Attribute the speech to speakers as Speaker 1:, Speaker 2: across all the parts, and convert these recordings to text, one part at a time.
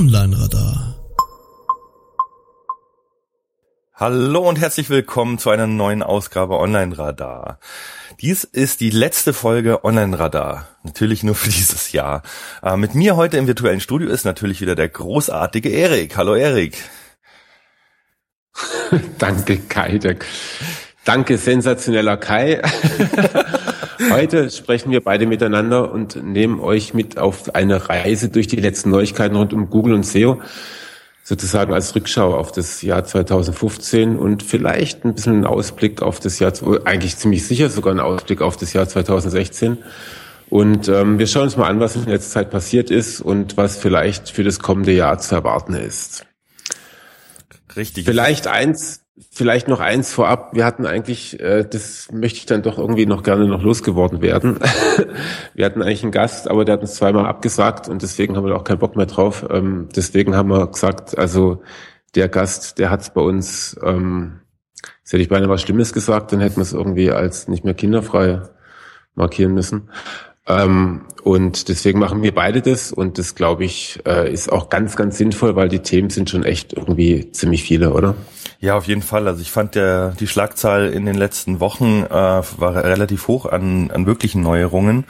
Speaker 1: Online-Radar.
Speaker 2: Hallo und herzlich willkommen zu einer neuen Ausgabe Online Radar. Dies ist die letzte Folge Online Radar. Natürlich nur für dieses Jahr. Äh, mit mir heute im virtuellen Studio ist natürlich wieder der großartige Erik. Hallo Erik.
Speaker 3: Danke Kai. Danke sensationeller Kai. Heute sprechen wir beide miteinander und nehmen euch mit auf eine Reise durch die letzten Neuigkeiten rund um Google und SEO sozusagen als Rückschau auf das Jahr 2015 und vielleicht ein bisschen einen Ausblick auf das Jahr, eigentlich ziemlich sicher sogar einen Ausblick auf das Jahr 2016. Und ähm, wir schauen uns mal an, was in letzter Zeit passiert ist und was vielleicht für das kommende Jahr zu erwarten ist. Richtig. Vielleicht eins, Vielleicht noch eins vorab. Wir hatten eigentlich, äh, das möchte ich dann doch irgendwie noch gerne noch losgeworden werden. wir hatten eigentlich einen Gast, aber der hat uns zweimal abgesagt und deswegen haben wir auch keinen Bock mehr drauf. Ähm, deswegen haben wir gesagt, also der Gast, der hat es bei uns, ähm, jetzt hätte ich beinahe was Schlimmes gesagt, dann hätten wir es irgendwie als nicht mehr kinderfrei markieren müssen. Ähm, und deswegen machen wir beide das und das, glaube ich, äh, ist auch ganz, ganz sinnvoll, weil die Themen sind schon echt irgendwie ziemlich viele, oder?
Speaker 2: Ja, auf jeden Fall. Also ich fand der die Schlagzahl in den letzten Wochen äh, war relativ hoch an, an wirklichen Neuerungen.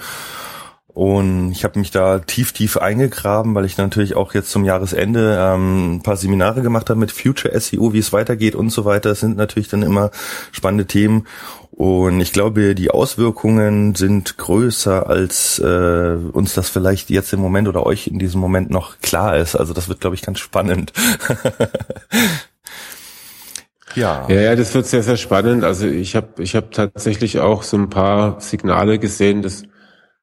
Speaker 2: Und ich habe mich da tief, tief eingegraben, weil ich natürlich auch jetzt zum Jahresende ähm, ein paar Seminare gemacht habe mit Future SEO, wie es weitergeht und so weiter. Das sind natürlich dann immer spannende Themen. Und ich glaube, die Auswirkungen sind größer, als äh, uns das vielleicht jetzt im Moment oder euch in diesem Moment noch klar ist. Also das wird, glaube ich, ganz spannend.
Speaker 3: Ja. ja, ja, das wird sehr, sehr spannend. Also ich habe ich hab tatsächlich auch so ein paar Signale gesehen, dass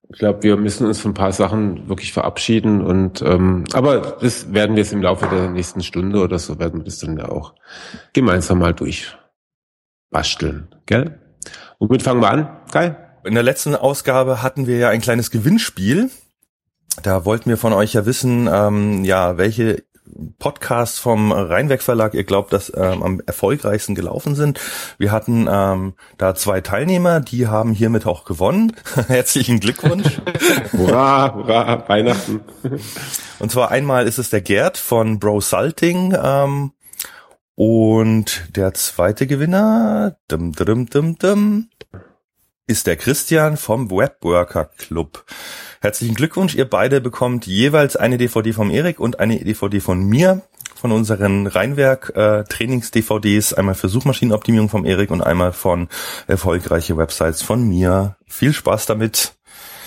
Speaker 3: ich glaube, wir müssen uns von ein paar Sachen wirklich verabschieden und ähm, aber das werden wir jetzt im Laufe der nächsten Stunde oder so werden wir das dann ja auch gemeinsam mal durchbasteln, gell? Womit fangen wir an, Kai?
Speaker 2: In der letzten Ausgabe hatten wir ja ein kleines Gewinnspiel. Da wollten wir von euch ja wissen, ähm, ja, welche Podcasts vom Rheinweg Verlag ihr glaubt, dass ähm, am erfolgreichsten gelaufen sind. Wir hatten ähm, da zwei Teilnehmer, die haben hiermit auch gewonnen. Herzlichen Glückwunsch.
Speaker 3: hurra, hurra, Weihnachten.
Speaker 2: Und zwar einmal ist es der Gerd von Bro Salting ähm, und der zweite Gewinner dum, dum, dum, dum, ist der Christian vom Webworker Club. Herzlichen Glückwunsch, ihr beide bekommt jeweils eine DVD vom Erik und eine DVD von mir von unseren Rheinwerk äh, einmal für Suchmaschinenoptimierung vom Erik und einmal von erfolgreiche Websites von mir. Viel Spaß damit.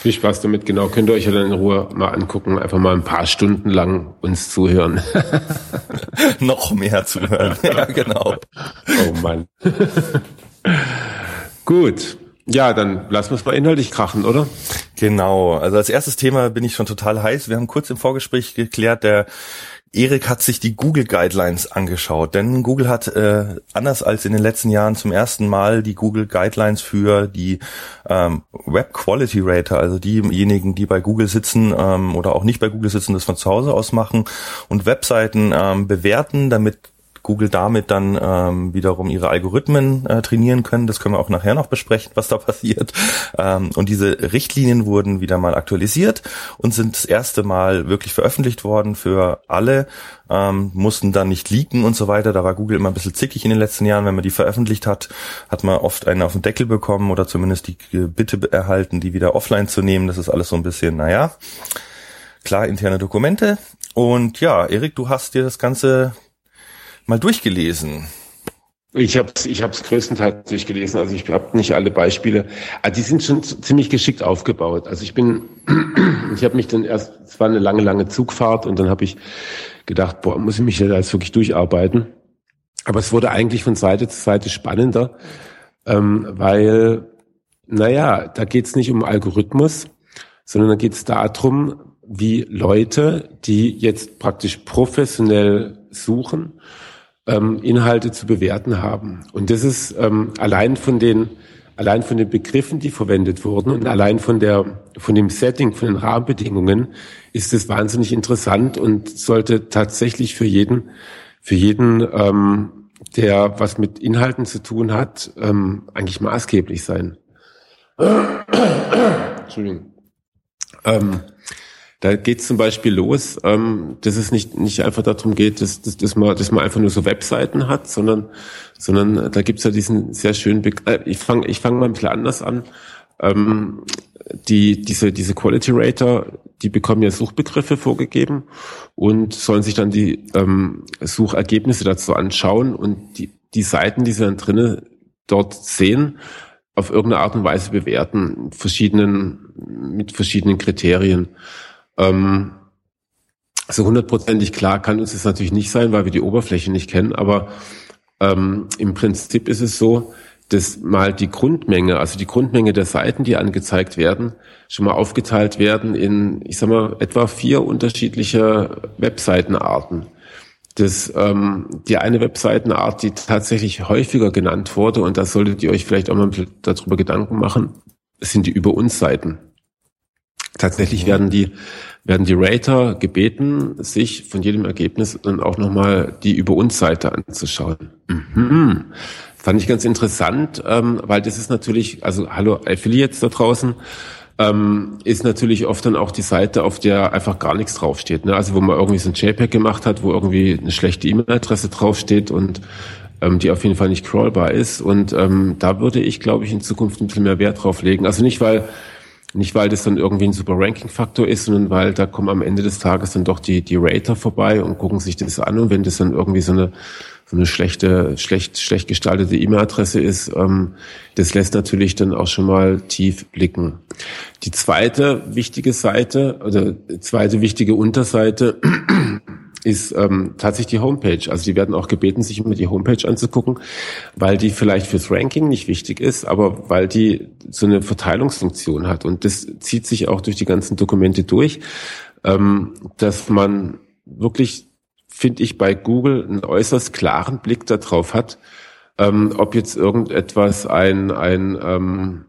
Speaker 3: Viel Spaß damit, genau. Könnt ihr euch ja dann in Ruhe mal angucken, einfach mal ein paar Stunden lang uns zuhören.
Speaker 2: Noch mehr zuhören. ja, genau.
Speaker 3: Oh Mann. Gut. Ja, dann lassen wir es mal inhaltlich krachen, oder?
Speaker 2: Genau. Also als erstes Thema bin ich schon total heiß. Wir haben kurz im Vorgespräch geklärt, der Erik hat sich die Google Guidelines angeschaut, denn Google hat äh, anders als in den letzten Jahren zum ersten Mal die Google Guidelines für die ähm, Web Quality Rater, also diejenigen, die bei Google sitzen ähm, oder auch nicht bei Google sitzen, das von zu Hause aus machen und Webseiten ähm, bewerten, damit Google damit dann ähm, wiederum ihre Algorithmen äh, trainieren können. Das können wir auch nachher noch besprechen, was da passiert. Ähm, und diese Richtlinien wurden wieder mal aktualisiert und sind das erste Mal wirklich veröffentlicht worden für alle, ähm, mussten dann nicht leaken und so weiter. Da war Google immer ein bisschen zickig in den letzten Jahren. Wenn man die veröffentlicht hat, hat man oft einen auf den Deckel bekommen oder zumindest die Bitte erhalten, die wieder offline zu nehmen. Das ist alles so ein bisschen, naja, klar interne Dokumente. Und ja, Erik, du hast dir das Ganze mal durchgelesen?
Speaker 3: Ich habe es ich hab's größtenteils durchgelesen. Also ich habe nicht alle Beispiele. Aber die sind schon ziemlich geschickt aufgebaut. Also ich bin, ich habe mich dann erst, es war eine lange, lange Zugfahrt und dann habe ich gedacht, boah, muss ich mich da jetzt wirklich durcharbeiten. Aber es wurde eigentlich von Seite zu Seite spannender, ähm, weil, naja, da geht es nicht um Algorithmus, sondern da geht es darum, wie Leute, die jetzt praktisch professionell suchen, ähm, Inhalte zu bewerten haben. Und das ist ähm, allein von den allein von den Begriffen, die verwendet wurden und allein von der von dem Setting, von den Rahmenbedingungen ist es wahnsinnig interessant und sollte tatsächlich für jeden für jeden ähm, der was mit Inhalten zu tun hat, ähm, eigentlich maßgeblich sein. Entschuldigung. Ähm, Da geht es zum Beispiel los, ähm, dass es nicht, nicht einfach darum geht, dass, dass, dass, man, dass man einfach nur so Webseiten hat, sondern, sondern da gibt's ja diesen sehr schönen Begriff. Äh, ich fange ich fang mal ein bisschen anders an. Ähm, die, diese, diese Quality Rater, die bekommen ja Suchbegriffe vorgegeben und sollen sich dann die ähm, Suchergebnisse dazu anschauen und die, die Seiten, die sie dann drinnen dort sehen, auf irgendeine Art und Weise bewerten, verschiedenen, mit verschiedenen Kriterien. Ähm, so hundertprozentig klar kann uns das natürlich nicht sein, weil wir die Oberfläche nicht kennen, aber ähm, im Prinzip ist es so, dass mal die Grundmenge, also die Grundmenge der Seiten, die angezeigt werden, schon mal aufgeteilt werden in, ich sag mal, etwa vier unterschiedliche Webseitenarten. Das, ähm, die eine Webseitenart, die tatsächlich häufiger genannt wurde, und da solltet ihr euch vielleicht auch mal darüber Gedanken machen, sind die Über uns Seiten. Tatsächlich werden die werden die Rater gebeten, sich von jedem Ergebnis dann auch nochmal die Über uns Seite anzuschauen. Mhm. Fand ich ganz interessant, ähm, weil das ist natürlich, also hallo Affiliates da draußen, ähm, ist natürlich oft dann auch die Seite, auf der einfach gar nichts draufsteht. Ne? Also wo man irgendwie so ein JPEG gemacht hat, wo irgendwie eine schlechte E-Mail-Adresse draufsteht und ähm, die auf jeden Fall nicht crawlbar ist. Und ähm, da würde ich, glaube ich, in Zukunft ein bisschen mehr Wert drauf legen. Also nicht, weil nicht, weil das dann irgendwie ein super Ranking-Faktor ist, sondern weil da kommen am Ende des Tages dann doch die, die Rater vorbei und gucken sich das an. Und wenn das dann irgendwie so eine, so eine schlechte, schlecht, schlecht gestaltete E-Mail-Adresse ist, ähm, das lässt natürlich dann auch schon mal tief blicken. Die zweite wichtige Seite oder zweite wichtige Unterseite ist ähm, tatsächlich die Homepage. Also die werden auch gebeten, sich immer die Homepage anzugucken, weil die vielleicht fürs Ranking nicht wichtig ist, aber weil die so eine Verteilungsfunktion hat. Und das zieht sich auch durch die ganzen Dokumente durch, ähm, dass man wirklich, finde ich, bei Google einen äußerst klaren Blick darauf hat, ähm, ob jetzt irgendetwas ein, ein ähm,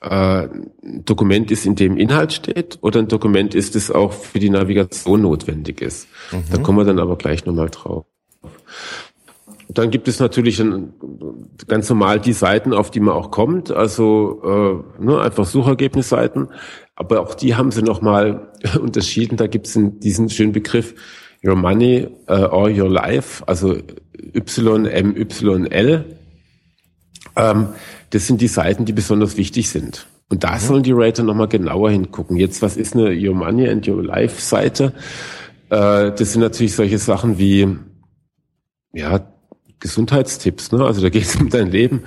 Speaker 3: äh, Dokument ist, in dem Inhalt steht oder ein Dokument ist, das auch für die Navigation notwendig ist. Mhm. Da kommen wir dann aber gleich nochmal drauf. Dann gibt es natürlich ein, ganz normal die Seiten, auf die man auch kommt, also äh, ne, einfach Suchergebnisseiten. Aber auch die haben sie nochmal unterschieden. Da gibt es diesen schönen Begriff Your Money uh, or Your Life, also YMYL. Ähm, das sind die Seiten, die besonders wichtig sind. Und da mhm. sollen die Rater nochmal genauer hingucken. Jetzt, was ist eine Your Money and Your Life Seite? Äh, das sind natürlich solche Sachen wie, ja, Gesundheitstipps, ne? Also da geht es um dein Leben.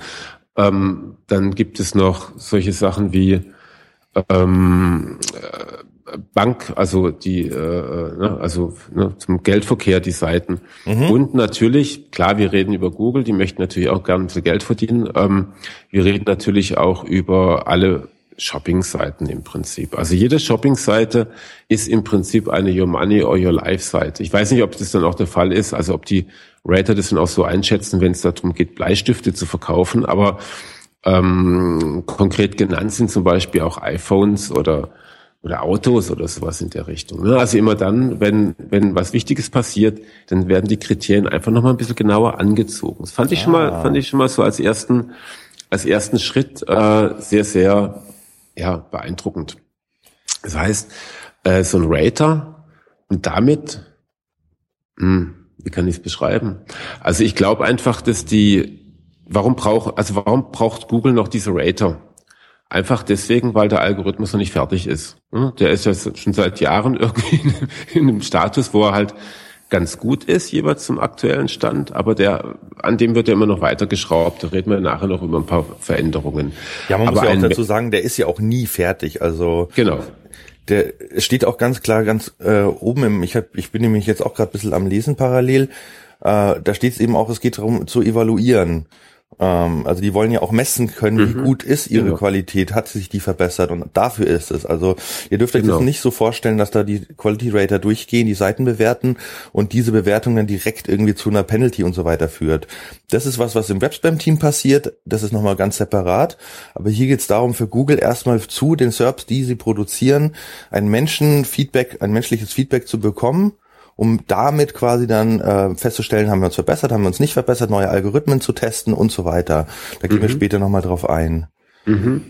Speaker 3: Ähm, dann gibt es noch solche Sachen wie ähm, äh, Bank, also die, äh, ne, also ne, zum Geldverkehr die Seiten. Mhm. Und natürlich, klar, wir reden über Google, die möchten natürlich auch gerne bisschen Geld verdienen. Ähm, wir reden natürlich auch über alle Shopping-Seiten im Prinzip. Also jede Shopping-Seite ist im Prinzip eine Your Money or Your Life-Seite. Ich weiß nicht, ob das dann auch der Fall ist, also ob die Rater das dann auch so einschätzen, wenn es darum geht, Bleistifte zu verkaufen, aber ähm, konkret genannt sind zum Beispiel auch iPhones oder oder Autos oder sowas in der Richtung. Ne? Also immer dann, wenn, wenn was Wichtiges passiert, dann werden die Kriterien einfach nochmal ein bisschen genauer angezogen. Das fand ich schon mal, ah. fand ich schon mal so als ersten, als ersten Schritt äh, sehr, sehr ja, beeindruckend. Das heißt, äh, so ein Rater und damit, hm, wie kann ich es beschreiben? Also ich glaube einfach, dass die, warum braucht, also warum braucht Google noch diese Rater? Einfach deswegen, weil der Algorithmus noch nicht fertig ist. Der ist ja schon seit Jahren irgendwie in einem Status, wo er halt ganz gut ist, jeweils zum aktuellen Stand, aber der, an dem wird ja immer noch weiter geschraubt. Da reden wir nachher noch über ein paar Veränderungen.
Speaker 2: Ja, man aber muss ja auch dazu sagen, der ist ja auch nie fertig. Also
Speaker 3: genau.
Speaker 2: Der steht auch ganz klar ganz äh, oben im, ich, hab, ich bin nämlich jetzt auch gerade ein bisschen am Lesen parallel. Äh, da steht es eben auch, es geht darum zu evaluieren. Ähm, also die wollen ja auch messen können, mhm. wie gut ist ihre genau. Qualität, hat sich die verbessert und dafür ist es. Also ihr dürft euch genau. das nicht so vorstellen, dass da die Quality Rater durchgehen, die Seiten bewerten und diese Bewertung dann direkt irgendwie zu einer Penalty und so weiter führt. Das ist was, was im Webspam-Team passiert. Das ist nochmal ganz separat. Aber hier geht es darum, für Google erstmal zu den SERPs, die sie produzieren, ein Menschenfeedback, ein menschliches Feedback zu bekommen um damit quasi dann äh, festzustellen, haben wir uns verbessert, haben wir uns nicht verbessert, neue Algorithmen zu testen und so weiter. Da gehen mhm. wir später nochmal drauf ein.
Speaker 3: Mhm.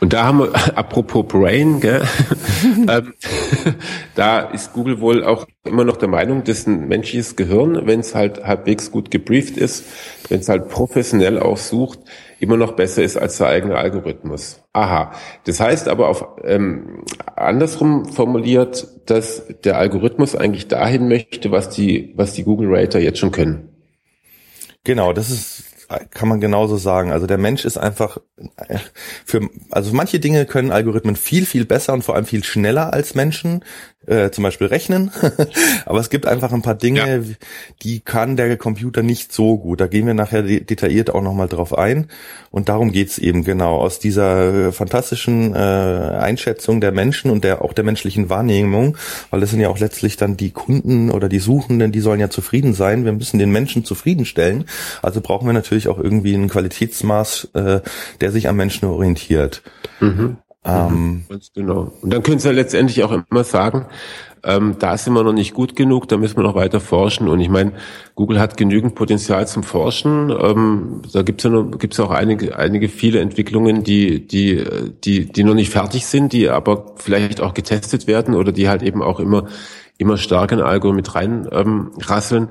Speaker 3: Und da haben wir, apropos Brain, gell, ähm, da ist Google wohl auch immer noch der Meinung, dass ein menschliches Gehirn, wenn es halt halbwegs gut gebrieft ist, wenn es halt professionell auch sucht, immer noch besser ist als der eigene Algorithmus. Aha. Das heißt aber auf ähm, andersrum formuliert, dass der Algorithmus eigentlich dahin möchte, was die, was die Google Rater jetzt schon können.
Speaker 2: Genau, das ist kann man genauso sagen. Also der Mensch ist einfach für also manche Dinge können Algorithmen viel viel besser und vor allem viel schneller als Menschen äh, zum Beispiel rechnen. Aber es gibt einfach ein paar Dinge, ja. die kann der Computer nicht so gut. Da gehen wir nachher de detailliert auch nochmal drauf ein. Und darum geht's eben genau. Aus dieser fantastischen äh, Einschätzung der Menschen und der auch der menschlichen Wahrnehmung, weil das sind ja auch letztlich dann die Kunden oder die Suchenden, die sollen ja zufrieden sein. Wir müssen den Menschen zufriedenstellen. Also brauchen wir natürlich auch irgendwie ein Qualitätsmaß, äh, der sich am Menschen orientiert. Mhm.
Speaker 3: Ähm, Ganz genau. Und dann können Sie ja letztendlich auch immer sagen, ähm, da sind wir noch nicht gut genug, da müssen wir noch weiter forschen. Und ich meine, Google hat genügend Potenzial zum Forschen. Ähm, da gibt's ja noch, gibt's auch einige, einige viele Entwicklungen, die, die, die, die noch nicht fertig sind, die aber vielleicht auch getestet werden oder die halt eben auch immer, immer stark in Algorithmen rein ähm, rasseln.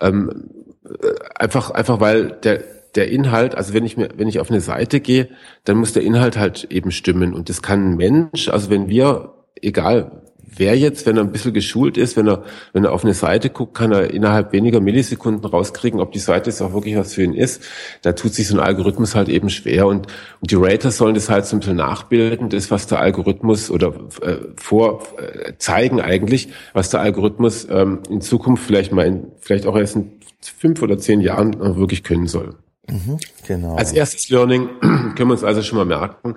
Speaker 3: Ähm, äh, einfach, einfach weil der der Inhalt, also wenn ich mir, wenn ich auf eine Seite gehe, dann muss der Inhalt halt eben stimmen. Und das kann ein Mensch, also wenn wir, egal wer jetzt, wenn er ein bisschen geschult ist, wenn er, wenn er auf eine Seite guckt, kann er innerhalb weniger Millisekunden rauskriegen, ob die Seite jetzt auch wirklich was für ihn ist. Da tut sich so ein Algorithmus halt eben schwer und, und die Rater sollen das halt so ein bisschen nachbilden, das, was der Algorithmus oder äh, vor äh, zeigen eigentlich, was der Algorithmus ähm, in Zukunft vielleicht mal in, vielleicht auch erst in fünf oder zehn Jahren äh, wirklich können soll. Mhm, genau. Als erstes Learning können wir uns also schon mal merken,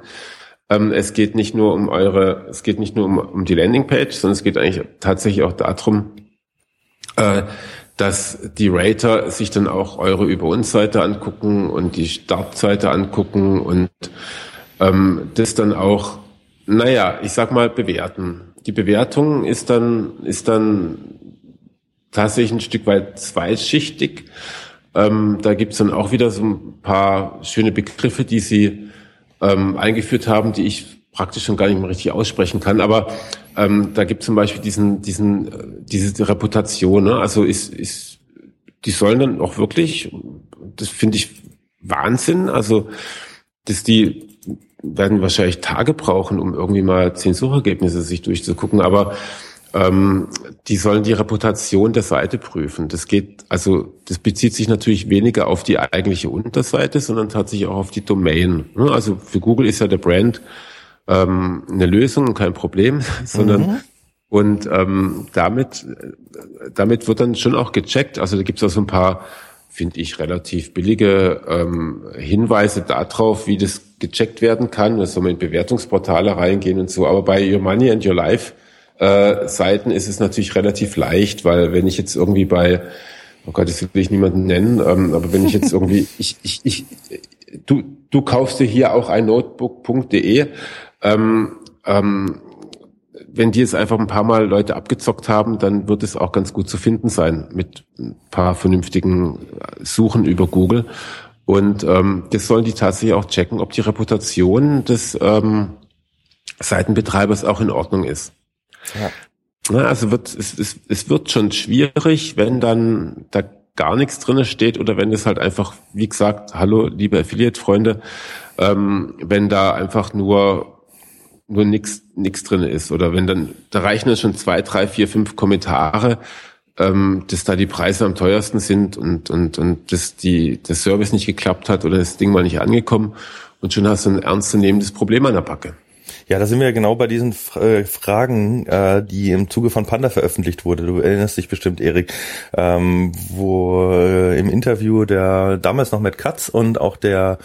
Speaker 3: ähm, es geht nicht nur um eure, es geht nicht nur um, um die Landingpage, sondern es geht eigentlich tatsächlich auch darum, äh, dass die Rater sich dann auch eure Über uns Seite angucken und die Startseite angucken und ähm, das dann auch, naja, ich sag mal bewerten. Die Bewertung ist dann, ist dann tatsächlich ein Stück weit zweischichtig. Ähm, da gibt's dann auch wieder so ein paar schöne Begriffe, die Sie ähm, eingeführt haben, die ich praktisch schon gar nicht mehr richtig aussprechen kann. Aber ähm, da gibt zum Beispiel diesen, diesen, äh, diese Reputation. Ne? Also ist, ist, die sollen dann auch wirklich, das finde ich Wahnsinn. Also dass die werden wahrscheinlich Tage brauchen, um irgendwie mal zehn Suchergebnisse sich durchzugucken. Aber ähm, die sollen die Reputation der Seite prüfen. Das geht, also das bezieht sich natürlich weniger auf die eigentliche Unterseite, sondern tatsächlich auch auf die Domain. Ne? Also für Google ist ja der Brand ähm, eine Lösung und kein Problem, sondern mhm. und ähm, damit, damit wird dann schon auch gecheckt. Also da gibt es auch so ein paar, finde ich, relativ billige ähm, Hinweise darauf, wie das gecheckt werden kann. Da soll man in Bewertungsportale reingehen und so. Aber bei Your Money and Your Life äh, Seiten ist es natürlich relativ leicht, weil wenn ich jetzt irgendwie bei, oh Gott, das will ich niemanden nennen, ähm, aber wenn ich jetzt irgendwie, ich, ich, ich, du, du kaufst dir hier auch ein Notebook.de, ähm, ähm, wenn die jetzt einfach ein paar Mal Leute abgezockt haben, dann wird es auch ganz gut zu finden sein mit ein paar vernünftigen Suchen über Google. Und ähm, das sollen die tatsächlich auch checken, ob die Reputation des ähm, Seitenbetreibers auch in Ordnung ist. Ja. Na, also wird, es, es, es wird schon schwierig, wenn dann da gar nichts drinne steht oder wenn es halt einfach, wie gesagt, hallo, liebe Affiliate-Freunde, ähm, wenn da einfach nur nur nichts nix drin ist oder wenn dann da reichen ja schon zwei, drei, vier, fünf Kommentare, ähm, dass da die Preise am teuersten sind und und und dass die der Service nicht geklappt hat oder das Ding mal nicht angekommen und schon hast du ein ernstzunehmendes Problem an der Backe.
Speaker 2: Ja, da sind wir genau bei diesen äh, Fragen, äh, die im Zuge von Panda veröffentlicht wurde. Du erinnerst dich bestimmt, Erik, ähm, wo äh, im Interview der damals noch mit Katz und auch der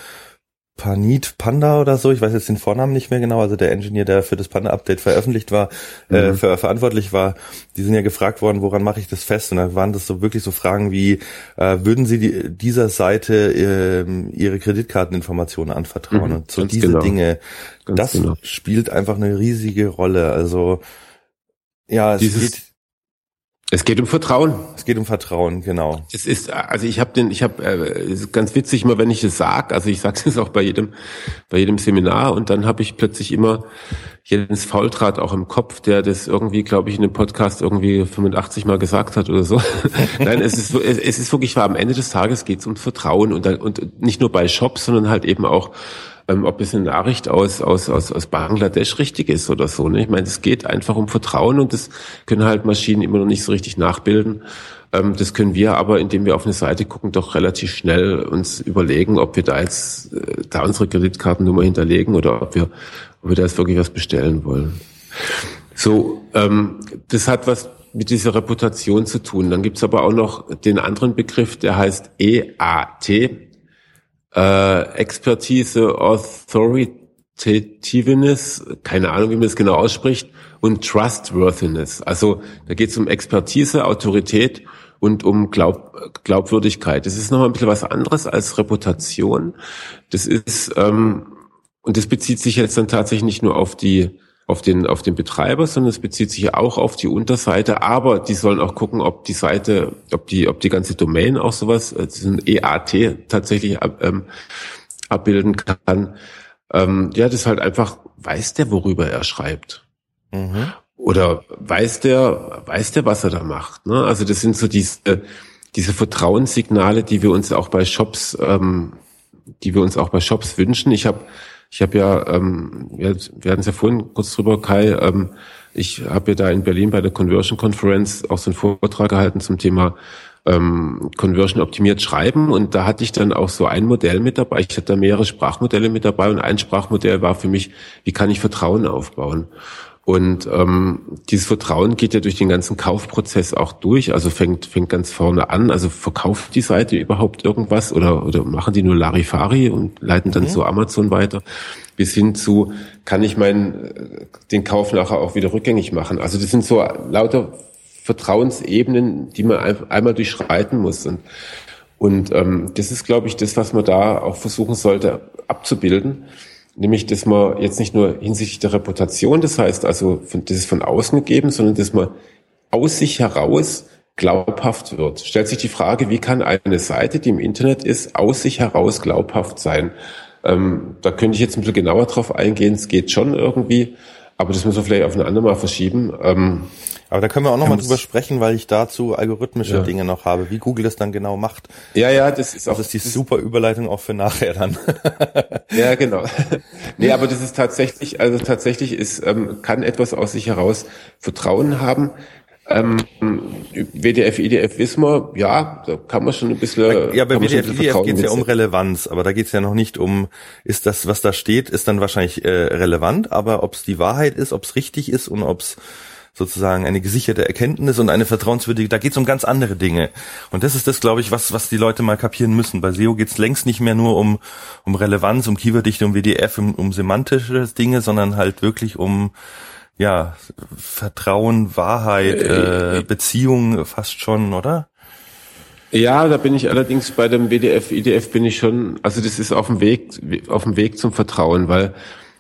Speaker 2: Panit Panda oder so, ich weiß jetzt den Vornamen nicht mehr genau, also der Engineer, der für das Panda-Update veröffentlicht war, äh, mhm. äh, für, verantwortlich war, die sind ja gefragt worden, woran mache ich das fest? Und dann waren das so wirklich so Fragen wie, äh, würden Sie die, dieser Seite äh, Ihre Kreditkarteninformationen anvertrauen? Mhm, und so diese genau. Dinge, ganz das genau. spielt einfach eine riesige Rolle. Also ja, es
Speaker 3: Dieses, geht Es geht um Vertrauen.
Speaker 2: Es geht um Vertrauen, genau.
Speaker 3: Es ist, also ich habe den, ich habe äh, ganz witzig immer, wenn ich es sag, also ich sage es auch bei jedem, bei jedem Seminar und dann habe ich plötzlich immer Jens Faultrat auch im Kopf, der das irgendwie, glaube ich, in dem Podcast irgendwie 85 Mal gesagt hat oder so. Nein, es ist, es ist wirklich wahr. Am Ende des Tages geht es um Vertrauen und, und nicht nur bei Shops, sondern halt eben auch ähm, ob es eine Nachricht aus, aus, aus, aus Bangladesch richtig ist oder so. Ne? Ich meine, es geht einfach um Vertrauen und das können halt Maschinen immer noch nicht so richtig nachbilden. Ähm, das können wir aber, indem wir auf eine Seite gucken, doch relativ schnell uns überlegen, ob wir da jetzt äh, da unsere Kreditkartennummer hinterlegen oder ob wir, ob wir da jetzt wirklich was bestellen wollen. So, ähm, das hat was mit dieser Reputation zu tun. Dann gibt's aber auch noch den anderen Begriff, der heißt EAT, äh, Expertise, Authoritativeness, keine Ahnung, wie man das genau ausspricht, und Trustworthiness. Also da geht es um Expertise, Autorität und um Glaub, Glaubwürdigkeit. Das ist nochmal ein bisschen was anderes als Reputation. Das ist, ähm, und das bezieht sich jetzt dann tatsächlich nicht nur auf die auf den, auf den Betreiber, sondern es bezieht sich auch auf die Unterseite. Aber die sollen auch gucken, ob die Seite, ob die, ob die ganze Domain auch sowas, also ein EAT tatsächlich ähm, abbilden kann. Ähm, ja, das ist halt einfach, weiß der, worüber er schreibt. Mhm. Oder weiß der, weiß der, was er da macht. Ne? Also das sind so diese, diese Vertrauenssignale, die wir uns auch bei Shops, ähm, die wir uns auch bei Shops wünschen. Ich habe ich habe ja, ähm, wir, hatten es ja vorhin kurz drüber, Kai, ähm, ich habe ja da in Berlin bei der Conversion Conference auch so einen Vortrag gehalten zum Thema ähm, Conversion optimiert schreiben und da hatte ich dann auch so ein Modell mit dabei. Ich hatte da mehrere Sprachmodelle mit dabei und ein Sprachmodell war für mich, wie kann ich Vertrauen aufbauen? Und ähm, dieses Vertrauen geht ja durch den ganzen Kaufprozess auch durch, also fängt fängt ganz vorne an. Also verkauft die Seite überhaupt irgendwas oder oder machen die nur Larifari und leiten dann mhm. zu Amazon weiter, bis hin zu kann ich meinen den Kauf nachher auch wieder rückgängig machen. Also das sind so lauter Vertrauensebenen, die man einmal durchschreiten muss und und ähm, das ist, glaube ich, das, was man da auch versuchen sollte abzubilden Nämlich, dass man jetzt nicht nur hinsichtlich der Reputation, das heißt also, das ist von außen gegeben, sondern dass man aus sich heraus glaubhaft wird. Stellt sich die Frage, wie kann eine Seite, die im Internet ist, aus sich heraus glaubhaft sein? Ähm, da könnte ich jetzt ein bisschen genauer drauf eingehen. Es geht schon irgendwie, aber das müssen wir vielleicht auf ein andermal verschieben. Ähm,
Speaker 2: aber da können wir auch nochmal drüber sprechen, weil ich dazu algorithmische ja. Dinge noch habe, wie Google das dann genau macht.
Speaker 3: Ja, ja, das ist auch.
Speaker 2: Das ist die super Überleitung auch für nachher dann.
Speaker 3: ja, genau. nee, aber das ist tatsächlich, also tatsächlich ist, ähm, kann etwas aus sich heraus Vertrauen haben. Ähm, WDF, IDF wissen wir, ja, da kann man schon ein bisschen.
Speaker 2: Ja, bei WDF, IDF geht es ja um Relevanz, aber da geht es ja noch nicht um, ist das, was da steht, ist dann wahrscheinlich äh, relevant, aber ob es die Wahrheit ist, ob es richtig ist und ob es sozusagen eine gesicherte Erkenntnis und eine vertrauenswürdige, da geht es um ganz andere Dinge. Und das ist das, glaube ich, was, was die Leute mal kapieren müssen. Bei SEO geht es längst nicht mehr nur um, um Relevanz, um Keyworddichte, um WDF, um, um semantische Dinge, sondern halt wirklich um ja, Vertrauen, Wahrheit, äh, Beziehung fast schon, oder?
Speaker 3: Ja, da bin ich allerdings bei dem WDF, IDF bin ich schon, also das ist auf dem Weg, auf dem Weg zum Vertrauen, weil,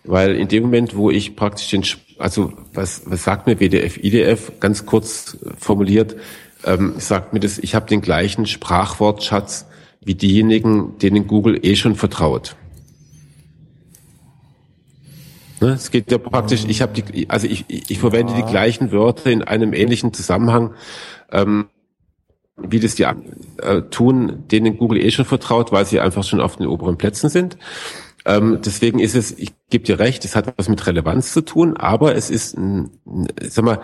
Speaker 3: weil in dem Moment, wo ich praktisch den, also was, was sagt mir WDF, IDF, ganz kurz formuliert, ähm, sagt mir das, ich habe den gleichen Sprachwortschatz wie diejenigen, denen Google eh schon vertraut. Ne, es geht ja praktisch, ich habe die, also ich, ich verwende ja. die gleichen Wörter in einem ähnlichen Zusammenhang, ähm, wie das die äh, tun, denen Google eh schon vertraut, weil sie einfach schon auf den oberen Plätzen sind. Ähm, deswegen ist es, ich gebe dir recht, es hat was mit Relevanz zu tun, aber es ist, ein, sag mal,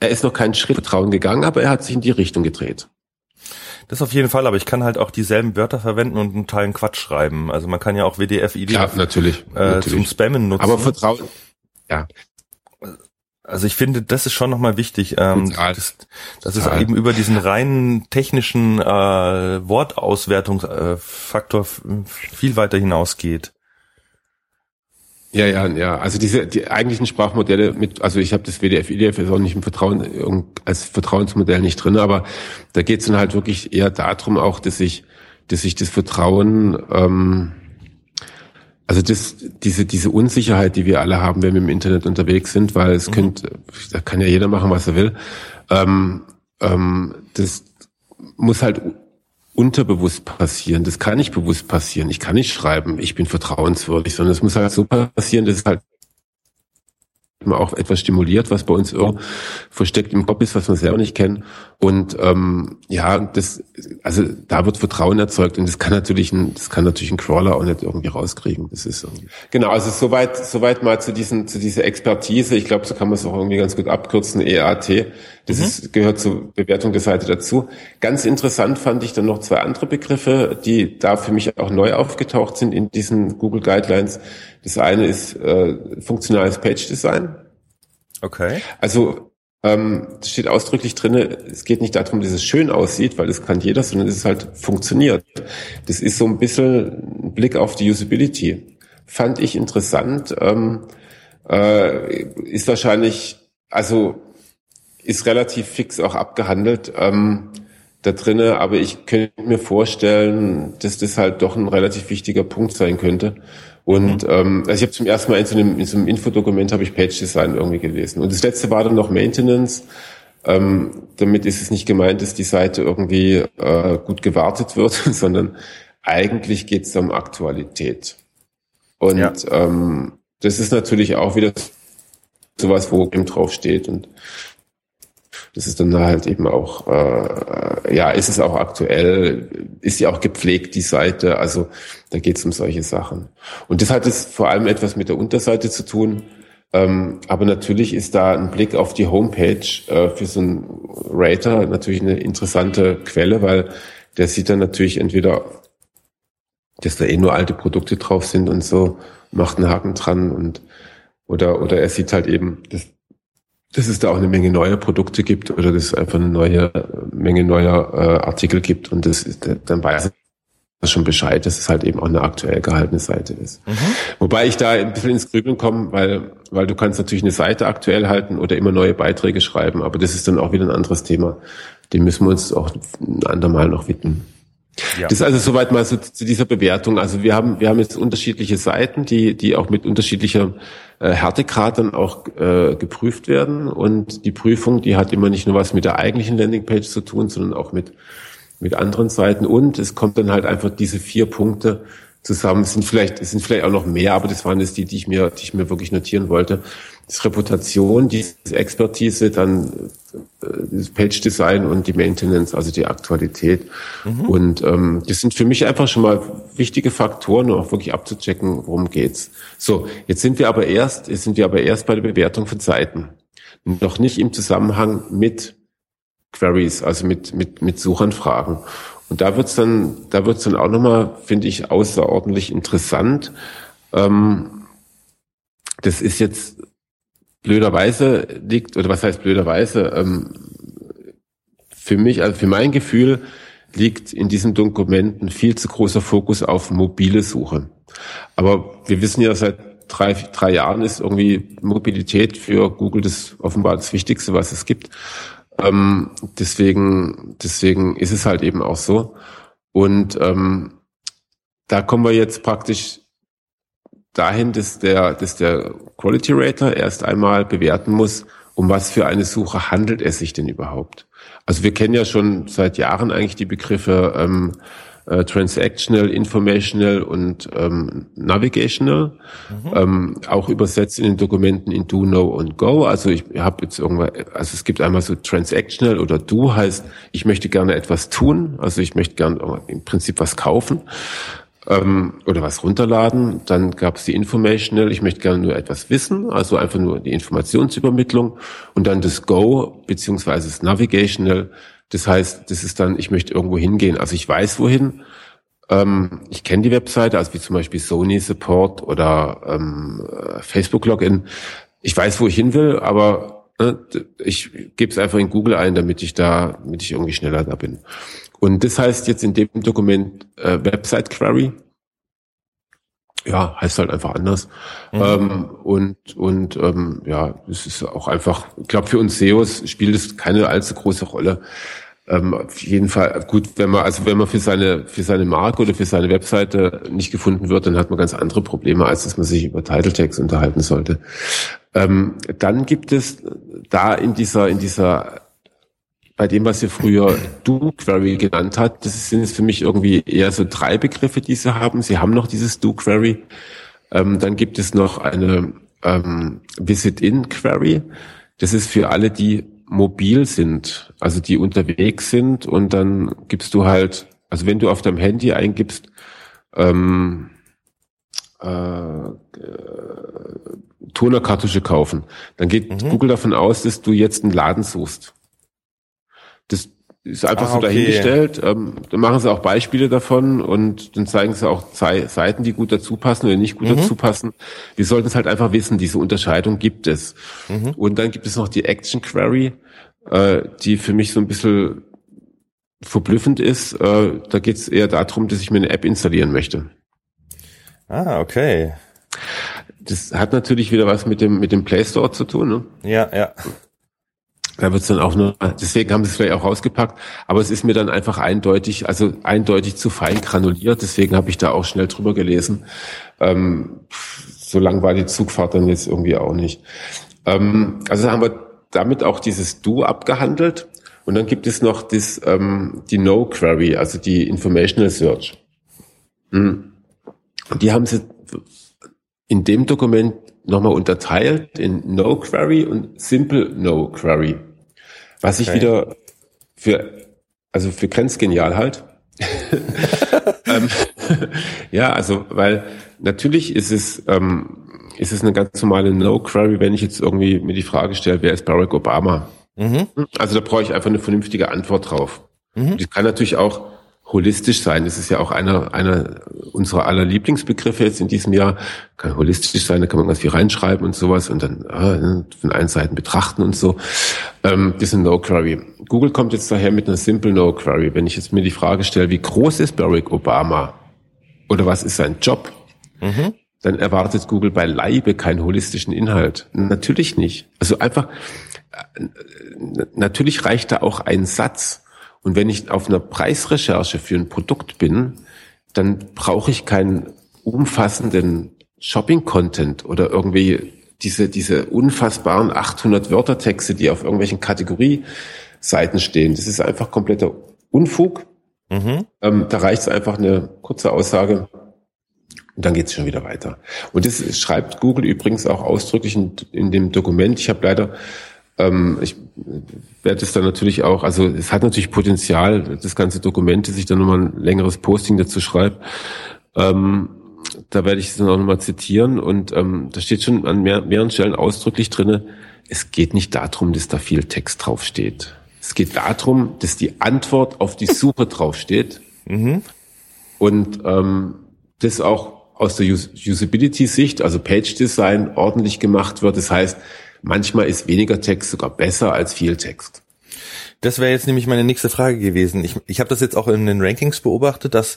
Speaker 3: er ist noch keinen Schritt Vertrauen gegangen, aber er hat sich in die Richtung gedreht.
Speaker 2: Das auf jeden Fall, aber ich kann halt auch dieselben Wörter verwenden und einen Teil Quatsch schreiben. Also man kann ja auch WDF, IDF
Speaker 3: ja, natürlich,
Speaker 2: äh, natürlich. zum Spammen nutzen.
Speaker 3: Aber Vertrauen, ja.
Speaker 2: Also ich finde, das ist schon nochmal wichtig, ähm, dass, dass es eben über diesen reinen technischen äh, Wortauswertungsfaktor äh, viel weiter hinausgeht.
Speaker 3: Ja, ja, ja. Also diese die eigentlichen Sprachmodelle mit, also ich habe das WDF, IDF ist auch nicht im Vertrauen als Vertrauensmodell nicht drin, aber da geht es dann halt wirklich eher darum auch, dass ich, dass ich das Vertrauen ähm, also das, diese, diese Unsicherheit, die wir alle haben, wenn wir im Internet unterwegs sind, weil es mhm. könnte, da kann ja jeder machen, was er will. Ähm, ähm, das muss halt unterbewusst passieren. Das kann nicht bewusst passieren. Ich kann nicht schreiben, ich bin vertrauenswürdig, sondern es muss halt so passieren, dass es halt man auch etwas stimuliert, was bei uns irgendwo versteckt im Kopf ist, was wir selber nicht kennen. Und ähm, ja, das, also da wird Vertrauen erzeugt und das kann natürlich ein, das kann natürlich ein Crawler auch nicht irgendwie rauskriegen. Das ist irgendwie. Genau, also soweit, soweit mal zu diesen, zu dieser Expertise. Ich glaube, so kann man es auch irgendwie ganz gut abkürzen. EAT, das mhm. ist, gehört zur Bewertung der Seite dazu. Ganz interessant fand ich dann noch zwei andere Begriffe, die da für mich auch neu aufgetaucht sind in diesen Google Guidelines. Das eine ist äh, funktionales Page Design.
Speaker 2: Okay.
Speaker 3: Also ähm, steht ausdrücklich drin, es geht nicht darum, dass es schön aussieht, weil das kann jeder, sondern dass es halt funktioniert. Das ist so ein bisschen ein Blick auf die Usability. Fand ich interessant. Ähm, äh, ist wahrscheinlich, also ist relativ fix auch abgehandelt ähm, da drinne, aber ich könnte mir vorstellen, dass das halt doch ein relativ wichtiger Punkt sein könnte. Und mhm. ähm, also ich habe zum ersten Mal in so einem, in so einem Infodokument habe ich Page Design irgendwie gelesen. Und das letzte war dann noch Maintenance. Ähm, damit ist es nicht gemeint, dass die Seite irgendwie äh, gut gewartet wird, sondern eigentlich geht es um Aktualität. Und ja. ähm, das ist natürlich auch wieder sowas, wo eben drauf steht. Und das ist dann halt eben auch, äh, ja, ist es auch aktuell, ist ja auch gepflegt, die Seite. Also da geht es um solche Sachen. Und das hat es vor allem etwas mit der Unterseite zu tun. Ähm, aber natürlich ist da ein Blick auf die Homepage äh, für so einen Rater natürlich eine interessante Quelle, weil der sieht dann natürlich entweder, dass da eh nur alte Produkte drauf sind und so, macht einen Haken dran und oder oder er sieht halt eben, dass dass es da auch eine Menge neuer Produkte gibt oder dass es einfach eine neue Menge neuer äh, Artikel gibt und das ist, dann weiß ich schon Bescheid, dass es halt eben auch eine aktuell gehaltene Seite ist. Mhm. Wobei ich da ein bisschen ins Grübeln komme, weil, weil du kannst natürlich eine Seite aktuell halten oder immer neue Beiträge schreiben, aber das ist dann auch wieder ein anderes Thema. Dem müssen wir uns auch ein andermal noch widmen. Ja. Das ist also soweit mal so zu dieser Bewertung. Also wir haben, wir haben jetzt unterschiedliche Seiten, die, die auch mit unterschiedlicher äh, Härtegrad dann auch äh, geprüft werden. Und die Prüfung, die hat immer nicht nur was mit der eigentlichen Landingpage zu tun, sondern auch mit, mit anderen Seiten. Und es kommt dann halt einfach diese vier Punkte zusammen. Es sind vielleicht, es sind vielleicht auch noch mehr, aber das waren jetzt die, die ich mir, die ich mir wirklich notieren wollte das Reputation, die Expertise, dann äh, das Page Design und die Maintenance, also die Aktualität. Mhm. Und ähm, das sind für mich einfach schon mal wichtige Faktoren, um auch wirklich abzuchecken, worum geht's. So, jetzt sind wir aber erst, jetzt sind wir aber erst bei der Bewertung von Seiten. Noch nicht im Zusammenhang mit Queries, also mit, mit, mit Suchanfragen. Und da wird's dann, da wird's dann auch nochmal, finde ich, außerordentlich interessant. Ähm, das ist jetzt blöderweise liegt, oder was heißt blöderweise, ähm, für mich, also für mein Gefühl, liegt in diesen Dokumenten viel zu großer Fokus auf mobile Suche. Aber wir wissen ja seit drei, drei Jahren ist irgendwie Mobilität für Google das offenbar das Wichtigste, was es gibt. Ähm, deswegen, deswegen ist es halt eben auch so. Und ähm, da kommen wir jetzt praktisch dahin, dass der, dass der Quality Rater erst einmal bewerten muss, um was für eine Suche handelt es sich denn überhaupt. Also wir kennen ja schon seit Jahren eigentlich die Begriffe ähm, äh, Transactional, Informational und ähm, Navigational, mhm. ähm, auch übersetzt in den Dokumenten in Do, Know und Go. Also ich habe jetzt irgendwann, also es gibt einmal so Transactional oder Do heißt, ich möchte gerne etwas tun, also ich möchte gerne im Prinzip was kaufen ähm, oder was runterladen. Dann gab es die Informational, ich möchte gerne nur etwas wissen, also einfach nur die Informationsübermittlung. Und dann das Go beziehungsweise das Navigational. Das heißt, das ist dann, ich möchte irgendwo hingehen. Also ich weiß wohin. Ähm, ich kenne die Webseite, also wie zum Beispiel Sony Support oder ähm, Facebook Login. Ich weiß, wo ich hin will, aber ne, ich gebe es einfach in Google ein, damit ich da, damit ich irgendwie schneller da bin. Und das heißt jetzt in dem Dokument äh, Website Query. Ja, heißt halt einfach anders. Mhm. Ähm, und und ähm, ja, es ist auch einfach, ich glaube, für uns SEOs spielt es keine allzu große Rolle. ähm, auf jeden Fall gut, wenn man also wenn man für seine für seine Marke oder für seine Webseite nicht gefunden wird, dann hat man ganz andere Probleme, als dass man sich über Title Tags unterhalten sollte. Ähm, dann gibt es da in dieser in dieser bei dem, was ihr früher Do-Query genannt hat, das sind für mich irgendwie eher so drei Begriffe, die sie haben. Sie haben noch dieses Do-Query. Ähm, dann gibt es noch eine ähm, Visit-In-Query. Das ist für alle, die mobil sind, also die unterwegs sind und dann gibst du halt, also wenn du auf deinem Handy eingibst, ähm, äh, äh, Tonerkartusche kaufen, dann geht mhm. Google davon aus, dass du jetzt einen Laden suchst. Das ist einfach ah, so dahingestellt. Ähm, dann machen sie auch Beispiele davon und dann zeigen sie auch Seiten, die gut dazu passen oder nicht gut mhm. dazu passen. Wir sollten es halt einfach wissen, diese Unterscheidung gibt es. Mhm. Und dann gibt es noch die Action Query, äh, die für mich so ein bisschen verblüffend ist. Äh, da geht es eher darum, dass ich mir eine App installieren möchte.
Speaker 2: Ah, okay.
Speaker 3: Das hat natürlich wieder was mit dem mit dem Play Store zu tun. Ne?
Speaker 2: Ja, ja.
Speaker 3: Da wird's dann auch nur, deswegen haben sie es vielleicht auch rausgepackt, aber es ist mir dann einfach eindeutig, also eindeutig zu fein granuliert, deswegen habe ich da auch schnell drüber gelesen. Ähm, so lang war die Zugfahrt dann jetzt irgendwie auch nicht. Ähm, also haben wir damit auch dieses Do abgehandelt und dann gibt es noch das, ähm, die No Query, also die Informational Search. Mhm. Die haben sie in dem Dokument nochmal unterteilt in No Query und Simple No Query. Was ich wieder für, also für grenzgenial halt. ähm, ja, also, weil natürlich ist es, ähm, ist es eine ganz normale No-Query, wenn ich jetzt irgendwie mir die Frage stelle, wer ist Barack Obama? Mhm. Also da brauche ich einfach eine vernünftige Antwort drauf. Mhm. Die kann natürlich auch holistisch sein. Das ist ja auch einer, einer unserer aller Lieblingsbegriffe jetzt in diesem Jahr. Kann holistisch sein, da kann man ganz viel reinschreiben und sowas und dann ah, von allen Seiten betrachten und so. Ähm, das ist ein No-Query. Google kommt jetzt daher mit einer Simple No-Query. Wenn ich jetzt mir die Frage stelle, wie groß ist Barack Obama oder was ist sein Job, mhm. dann erwartet Google beileibe keinen holistischen Inhalt. Natürlich nicht. Also einfach, äh, natürlich reicht da auch ein Satz und wenn ich auf einer Preisrecherche für ein Produkt bin, dann brauche ich keinen umfassenden Shopping-Content oder irgendwie diese, diese unfassbaren 800 Wörtertexte, die auf irgendwelchen Kategorieseiten stehen. Das ist einfach kompletter Unfug. Mhm. Ähm, da reicht es einfach eine kurze Aussage und dann geht es schon wieder weiter. Und das schreibt Google übrigens auch ausdrücklich in, in dem Dokument. Ich habe leider ähm, ich werde es dann natürlich auch, also es hat natürlich Potenzial, das ganze Dokument, dass ich dann nochmal ein längeres Posting dazu schreibe. Ähm, da werde ich es dann auch nochmal zitieren und ähm, da steht schon an mehr, mehreren Stellen ausdrücklich drinne, es geht nicht darum, dass da viel Text draufsteht. Es geht darum, dass die Antwort auf die Suche draufsteht mhm. und ähm, das auch aus der Usability-Sicht, also Page-Design, ordentlich gemacht wird. Das heißt, Manchmal ist weniger Text sogar besser als viel Text.
Speaker 2: Das wäre jetzt nämlich meine nächste Frage gewesen. Ich, ich habe das jetzt auch in den Rankings beobachtet, dass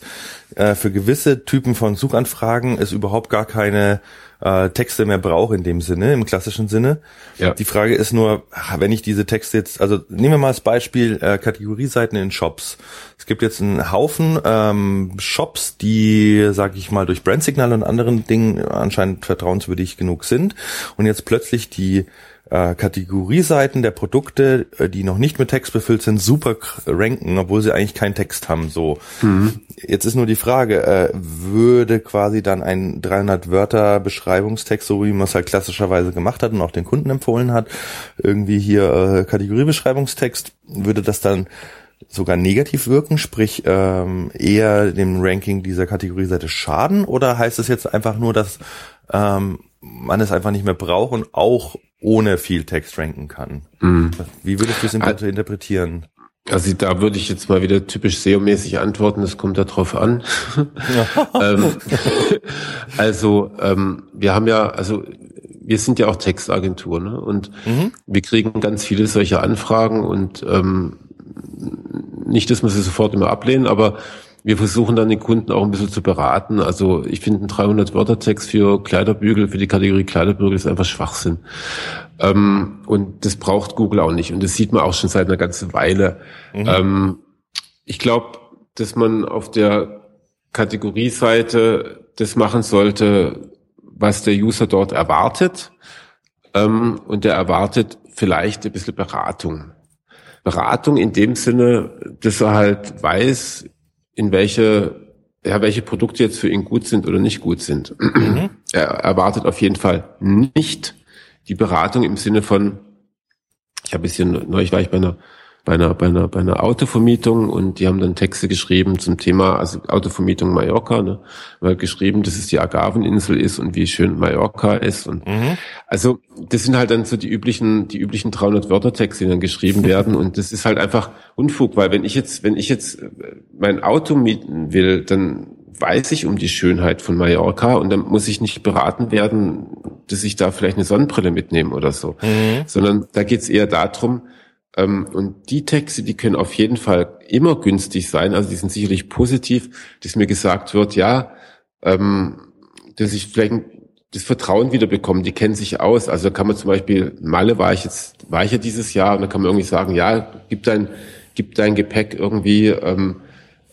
Speaker 2: äh, für gewisse Typen von Suchanfragen es überhaupt gar keine äh, Texte mehr braucht in dem Sinne, im klassischen Sinne. Ja. Die Frage ist nur, wenn ich diese Texte jetzt, also nehmen wir mal als Beispiel äh, Kategorieseiten in Shops. Es gibt jetzt einen Haufen ähm, Shops, die, sage ich mal, durch Brandsignal und anderen Dingen anscheinend vertrauenswürdig genug sind und jetzt plötzlich die äh, Kategorieseiten der Produkte, äh, die noch nicht mit Text befüllt sind, super ranken, obwohl sie eigentlich keinen Text haben. So. Mhm. Jetzt ist nur die Frage, äh, würde quasi dann ein 300 Wörter Beschreibungstext, so wie man es halt klassischerweise gemacht hat und auch den Kunden empfohlen hat, irgendwie hier äh, Kategoriebeschreibungstext, würde das dann sogar negativ wirken, sprich ähm, eher dem Ranking dieser Kategorieseite schaden? Oder heißt es jetzt einfach nur, dass ähm, man es einfach nicht mehr braucht und auch ohne viel Text ranken kann. Mhm. Wie würdest du es also, interpretieren?
Speaker 3: Also da würde ich jetzt mal wieder typisch SEO-mäßig antworten, das kommt darauf an. ähm, also ähm, wir haben ja, also wir sind ja auch Textagentur ne? und mhm. wir kriegen ganz viele solche Anfragen und ähm, nicht, dass wir sie sofort immer ablehnen, aber wir versuchen dann den Kunden auch ein bisschen zu beraten. Also ich finde ein 300 Wörter Text für Kleiderbügel, für die Kategorie Kleiderbügel ist einfach Schwachsinn. Ähm, und das braucht Google auch nicht. Und das sieht man auch schon seit einer ganzen Weile. Mhm. Ähm, ich glaube, dass man auf der Kategorieseite das machen sollte, was der User dort erwartet. Ähm, und der erwartet vielleicht ein bisschen Beratung. Beratung in dem Sinne, dass er halt weiß, in welche, ja, welche Produkte jetzt für ihn gut sind oder nicht gut sind. Mhm. Er erwartet auf jeden Fall nicht die Beratung im Sinne von, ich habe ein bisschen, neulich war ich bei einer bei einer, bei einer, bei einer Autovermietung und die haben dann Texte geschrieben zum Thema, also Autovermietung Mallorca, ne, weil geschrieben, dass es die Agaveninsel ist und wie schön Mallorca ist und mhm. also das sind halt dann so die üblichen, die üblichen 300 Wörter Texte, die dann geschrieben werden und das ist halt einfach Unfug, weil wenn ich jetzt, wenn ich jetzt äh, mein Auto mieten will, dann weiß ich um die Schönheit von Mallorca und dann muss ich nicht beraten werden, dass ich da vielleicht eine Sonnenbrille mitnehme oder so, mhm. sondern da geht's eher darum, und die Texte, die können auf jeden Fall immer günstig sein. Also die sind sicherlich positiv, dass mir gesagt wird, ja, ähm, dass ich vielleicht das Vertrauen wieder bekomme. Die kennen sich aus. Also kann man zum Beispiel, Malle war ich jetzt, war ich ja dieses Jahr und da kann man irgendwie sagen, ja, gib dein, gib dein Gepäck irgendwie, ähm,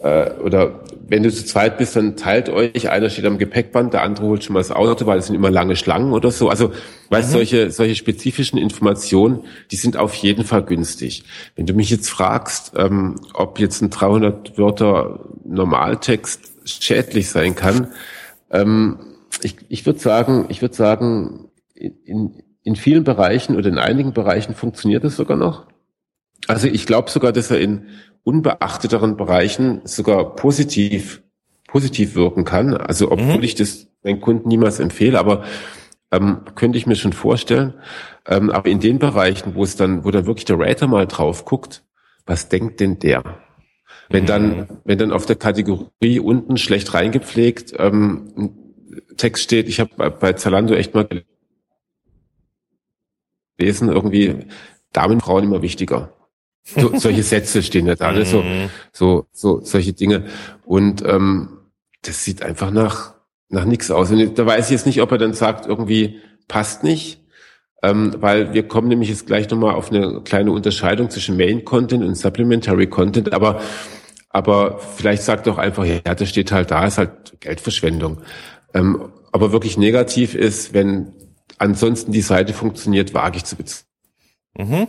Speaker 3: äh, oder wenn du zu zweit bist, dann teilt euch, einer steht am Gepäckband, der andere holt schon mal das Auto, weil es sind immer lange Schlangen oder so. Also, weißt, mhm. solche, solche spezifischen Informationen, die sind auf jeden Fall günstig. Wenn du mich jetzt fragst, ähm, ob jetzt ein 300 Wörter Normaltext schädlich sein kann, ähm, ich, ich würde sagen, ich würde sagen, in, in vielen Bereichen oder in einigen Bereichen funktioniert es sogar noch. Also ich glaube sogar, dass er in unbeachteteren Bereichen sogar positiv, positiv wirken kann. Also obwohl mhm. ich das meinen Kunden niemals empfehle, aber ähm, könnte ich mir schon vorstellen. Ähm, aber in den Bereichen, wo es dann, wo dann wirklich der Rater mal drauf guckt, was denkt denn der? Wenn dann, mhm. wenn dann auf der Kategorie unten schlecht reingepflegt ähm, ein Text steht, ich habe bei Zalando echt mal gelesen, irgendwie Damen, Frauen immer wichtiger. So, solche Sätze stehen da alle, so, mhm. so, so, solche Dinge. Und ähm, das sieht einfach nach, nach nichts aus. Und da weiß ich jetzt nicht, ob er dann sagt, irgendwie passt nicht. Ähm, weil wir kommen nämlich jetzt gleich nochmal auf eine kleine Unterscheidung zwischen Main Content und Supplementary Content, aber aber vielleicht sagt doch einfach, ja, das steht halt da, ist halt Geldverschwendung. Ähm, aber wirklich negativ ist, wenn ansonsten die Seite funktioniert, wage ich zu bezweifeln. Mhm.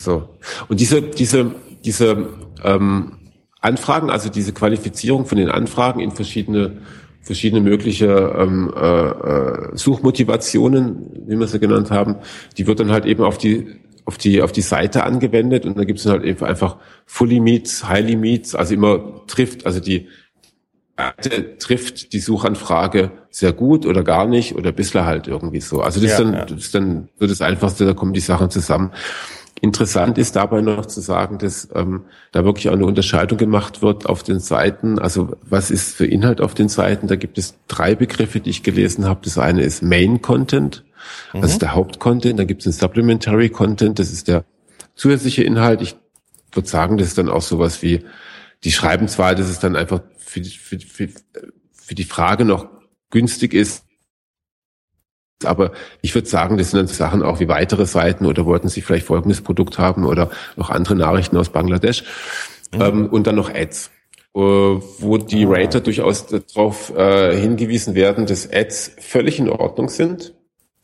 Speaker 3: So. Und diese, diese, diese ähm, Anfragen, also diese Qualifizierung von den Anfragen in verschiedene verschiedene mögliche ähm, äh, äh, Suchmotivationen, wie wir sie genannt haben, die wird dann halt eben auf die auf die auf die Seite angewendet und dann gibt es halt eben einfach Fully Meets, Highly Meets, also immer trifft, also die Seite trifft die Suchanfrage sehr gut oder gar nicht oder bisher halt irgendwie so. Also das, ja, ist dann, ja. das ist dann so das Einfachste, da kommen die Sachen zusammen. Interessant ist dabei noch zu sagen, dass ähm, da wirklich auch eine Unterscheidung gemacht wird auf den Seiten. Also was ist für Inhalt auf den Seiten? Da gibt es drei Begriffe, die ich gelesen habe. Das eine ist Main Content, mhm. ist der Hauptcontent. Dann gibt es einen Supplementary Content, das ist der zusätzliche Inhalt. Ich würde sagen, das ist dann auch sowas wie, die schreiben zwar, dass es dann einfach für, für, für, für die Frage noch günstig ist, aber ich würde sagen, das sind dann Sachen auch wie weitere Seiten oder wollten Sie vielleicht folgendes Produkt haben oder noch andere Nachrichten aus Bangladesch. Mhm. Ähm, und dann noch Ads, äh, wo die ah. Rater durchaus darauf äh, hingewiesen werden, dass Ads völlig in Ordnung sind.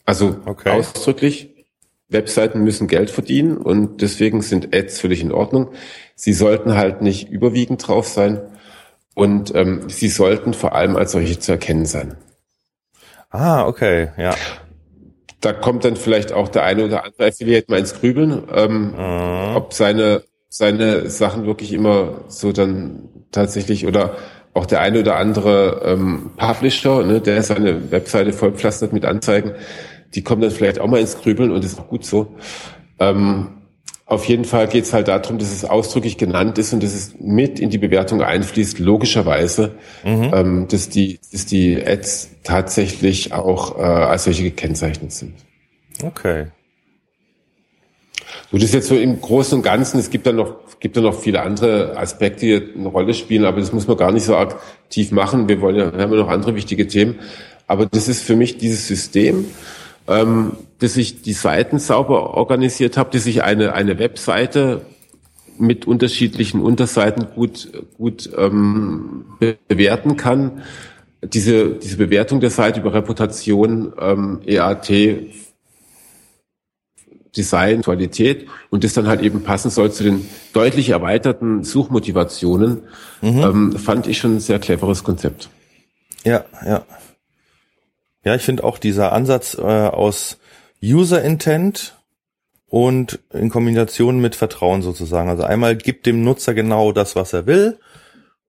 Speaker 3: Also okay. ausdrücklich, Webseiten müssen Geld verdienen und deswegen sind Ads völlig in Ordnung. Sie sollten halt nicht überwiegend drauf sein und ähm, sie sollten vor allem als solche zu erkennen sein.
Speaker 2: Ah, okay, ja.
Speaker 3: Da kommt dann vielleicht auch der eine oder andere Affiliate mal ins Grübeln, ähm, mhm. ob seine, seine Sachen wirklich immer so dann tatsächlich oder auch der eine oder andere ähm, Publisher, ne, der seine Webseite vollpflastert mit Anzeigen, die kommen dann vielleicht auch mal ins Grübeln und ist auch gut so. Ähm, auf jeden Fall geht es halt darum, dass es ausdrücklich genannt ist und dass es mit in die Bewertung einfließt, logischerweise, mhm. ähm, dass, die, dass die Ads tatsächlich auch äh, als solche gekennzeichnet sind.
Speaker 2: Okay.
Speaker 3: So, das ist jetzt so im Großen und Ganzen, es gibt da noch, gibt da noch viele andere Aspekte, die eine Rolle spielen, aber das muss man gar nicht so aktiv machen. Wir wollen ja, wir haben ja noch andere wichtige Themen. Aber das ist für mich dieses System, ähm, dass ich die Seiten sauber organisiert habe, dass ich eine, eine Webseite mit unterschiedlichen Unterseiten gut, gut ähm, bewerten kann. Diese, diese Bewertung der Seite über Reputation, ähm, EAT, Design, Qualität und das dann halt eben passen soll zu den deutlich erweiterten Suchmotivationen, mhm. ähm, fand ich schon ein sehr cleveres Konzept.
Speaker 2: Ja, ja. Ja, ich finde auch dieser Ansatz äh, aus User Intent und in Kombination mit Vertrauen sozusagen. Also einmal gibt dem Nutzer genau das, was er will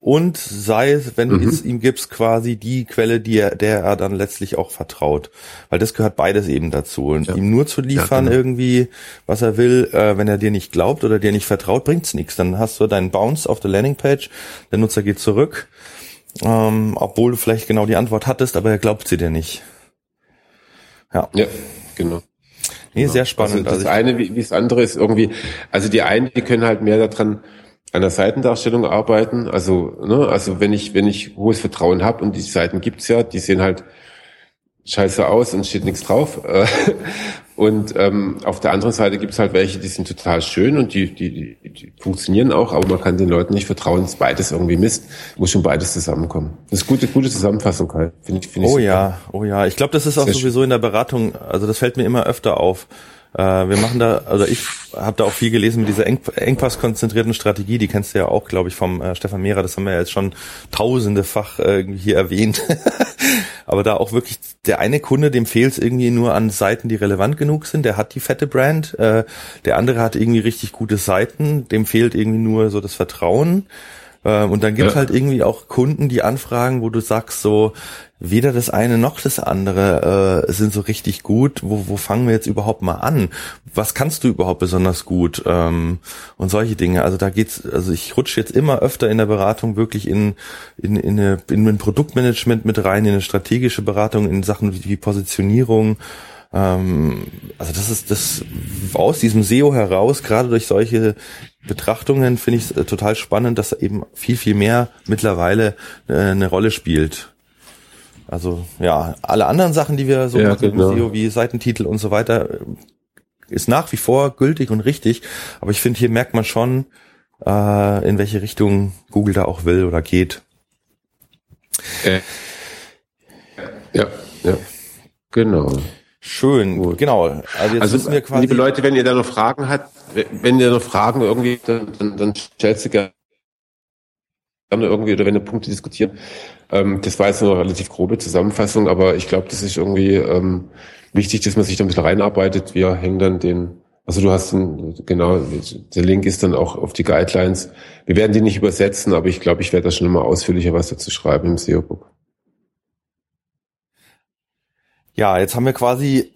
Speaker 2: und sei es, wenn mhm. du es ihm gibst, quasi die Quelle, die er, der er dann letztlich auch vertraut. Weil das gehört beides eben dazu. Und ja. ihm nur zu liefern ja, genau. irgendwie, was er will, äh, wenn er dir nicht glaubt oder dir nicht vertraut, bringt's nichts. Dann hast du deinen Bounce auf der Landingpage, der Nutzer geht zurück, ähm, obwohl du vielleicht genau die Antwort hattest, aber er glaubt sie dir nicht.
Speaker 3: Ja, ja genau.
Speaker 2: Nee, sehr spannend.
Speaker 3: Also das also eine wie, wie das andere ist irgendwie, also die einen, die können halt mehr daran an der Seitendarstellung arbeiten. Also, ne, also wenn ich, wenn ich hohes Vertrauen habe und die Seiten gibt's ja, die sehen halt scheiße aus und steht nichts drauf. Und ähm, auf der anderen Seite gibt's halt welche, die sind total schön und die, die, die, die funktionieren auch, aber man kann den Leuten nicht vertrauen, dass beides irgendwie misst. Muss schon beides zusammenkommen. Das ist gute, gute Zusammenfassung, Kai.
Speaker 2: Find ich, find ich oh super. ja, oh ja. Ich glaube, das ist auch Sehr sowieso in der Beratung, also das fällt mir immer öfter auf. Äh, wir machen da, also ich habe da auch viel gelesen mit dieser Eng engpasskonzentrierten Strategie, die kennst du ja auch, glaube ich, vom äh, Stefan Mehrer, das haben wir ja jetzt schon tausendefach äh, hier erwähnt. Aber da auch wirklich der eine Kunde, dem fehlt es irgendwie nur an Seiten, die relevant genug sind, der hat die fette Brand, äh, der andere hat irgendwie richtig gute Seiten, dem fehlt irgendwie nur so das Vertrauen. Äh, und dann gibt es ja. halt irgendwie auch Kunden, die anfragen, wo du sagst so, weder das eine noch das andere äh, sind so richtig gut. Wo, wo fangen wir jetzt überhaupt mal an? Was kannst du überhaupt besonders gut? Ähm, und solche Dinge. Also da geht's, also ich rutsche jetzt immer öfter in der Beratung wirklich in, in, in, eine, in ein Produktmanagement mit rein, in eine strategische Beratung, in Sachen wie, wie Positionierung. Ähm, also das ist das aus diesem SEO heraus, gerade durch solche Betrachtungen finde ich es äh, total spannend, dass eben viel, viel mehr mittlerweile äh, eine Rolle spielt. Also ja, alle anderen Sachen, die wir so ja, machen genau. SEO wie Seitentitel und so weiter, ist nach wie vor gültig und richtig. Aber ich finde, hier merkt man schon, äh, in welche Richtung Google da auch will oder geht.
Speaker 3: Äh, ja, ja, genau.
Speaker 2: Schön, Gut. genau.
Speaker 3: Also, jetzt also wir quasi liebe Leute, wenn ihr da noch Fragen habt, wenn ihr noch Fragen irgendwie, dann, dann, dann stellt sie gerne irgendwie oder wenn ihr Punkte diskutieren. Ähm, das war jetzt eine relativ grobe Zusammenfassung, aber ich glaube, das ist irgendwie ähm, wichtig, dass man sich da ein bisschen reinarbeitet. Wir hängen dann den, also du hast den, genau, der Link ist dann auch auf die Guidelines. Wir werden die nicht übersetzen, aber ich glaube, ich werde da schon mal ausführlicher was dazu schreiben im SEO-Book.
Speaker 2: Ja, jetzt haben wir quasi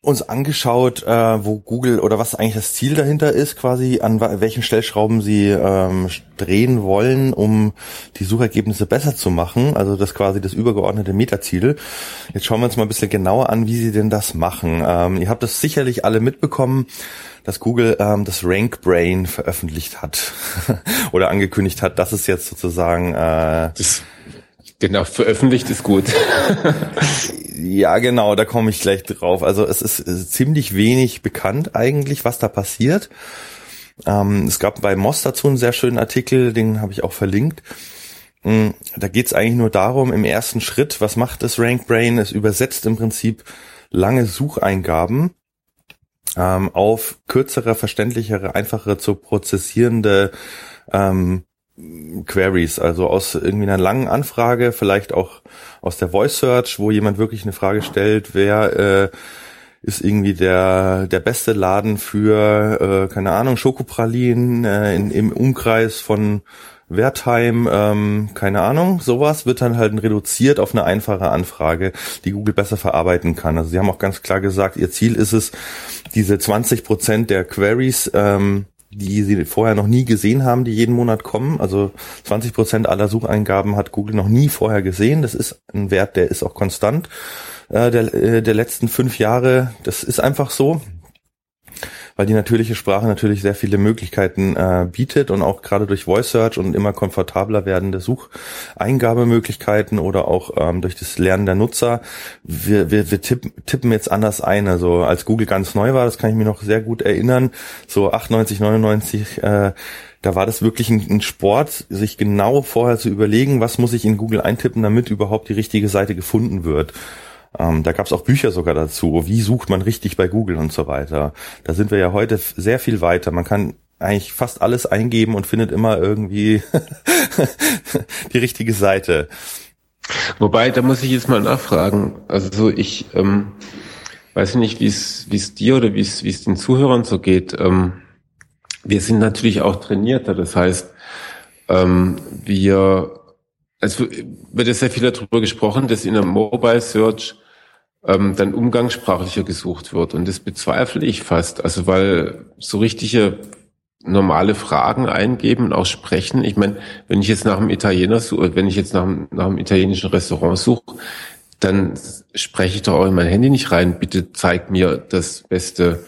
Speaker 2: uns angeschaut, äh, wo Google oder was eigentlich das Ziel dahinter ist, quasi an welchen Stellschrauben sie ähm, drehen wollen, um die Suchergebnisse besser zu machen. Also das quasi das übergeordnete Metaziel. Jetzt schauen wir uns mal ein bisschen genauer an, wie sie denn das machen. Ähm, ihr habt das sicherlich alle mitbekommen, dass Google ähm, das Rank Brain veröffentlicht hat oder angekündigt hat, dass es jetzt sozusagen äh,
Speaker 3: das Genau, veröffentlicht ist gut.
Speaker 2: ja, genau, da komme ich gleich drauf. Also es ist ziemlich wenig bekannt eigentlich, was da passiert. Ähm, es gab bei Moss dazu einen sehr schönen Artikel, den habe ich auch verlinkt. Mm, da geht es eigentlich nur darum, im ersten Schritt, was macht das RankBrain? Es übersetzt im Prinzip lange Sucheingaben ähm, auf kürzere, verständlichere, einfachere zu prozessierende ähm, Queries, also aus irgendwie einer langen Anfrage, vielleicht auch aus der Voice Search, wo jemand wirklich eine Frage stellt, wer äh, ist irgendwie der der beste Laden für äh, keine Ahnung Schokopralinen äh, in, im Umkreis von Wertheim, ähm, keine Ahnung, sowas wird dann halt reduziert auf eine einfache Anfrage, die Google besser verarbeiten kann. Also sie haben auch ganz klar gesagt, ihr Ziel ist es, diese 20 Prozent der Queries ähm, die sie vorher noch nie gesehen haben, die jeden Monat kommen. Also 20 Prozent aller Sucheingaben hat Google noch nie vorher gesehen. Das ist ein Wert, der ist auch konstant äh, der, äh, der letzten fünf Jahre. Das ist einfach so. Weil die natürliche Sprache natürlich sehr viele Möglichkeiten äh, bietet und auch gerade durch Voice Search und immer komfortabler werdende Sucheingabemöglichkeiten oder auch ähm, durch das Lernen der Nutzer. Wir, wir, wir tippen, tippen jetzt anders ein. Also als Google ganz neu war, das kann ich mir noch sehr gut erinnern, so 98, 99, äh, da war das wirklich ein, ein, Sport, sich genau vorher zu überlegen, was muss ich in Google eintippen, damit überhaupt die richtige Seite gefunden wird. Ähm, da gab es auch Bücher sogar dazu, wie sucht man richtig bei Google und so weiter. Da sind wir ja heute sehr viel weiter. Man kann eigentlich fast alles eingeben und findet immer irgendwie die richtige Seite.
Speaker 3: Wobei, da muss ich jetzt mal nachfragen. Also ich ähm, weiß nicht, wie es dir oder wie es wie es den Zuhörern so geht. Ähm, wir sind natürlich auch trainierter. Das heißt, ähm, wir es wird ja sehr viel darüber gesprochen, dass in der Mobile Search ähm, dann umgangssprachlicher gesucht wird. Und das bezweifle ich fast. Also weil so richtige normale Fragen eingeben und auch sprechen. Ich meine, wenn ich jetzt nach einem Italiener suche, wenn ich jetzt nach nach einem italienischen Restaurant suche, dann spreche ich doch auch in mein Handy nicht rein, bitte zeig mir das beste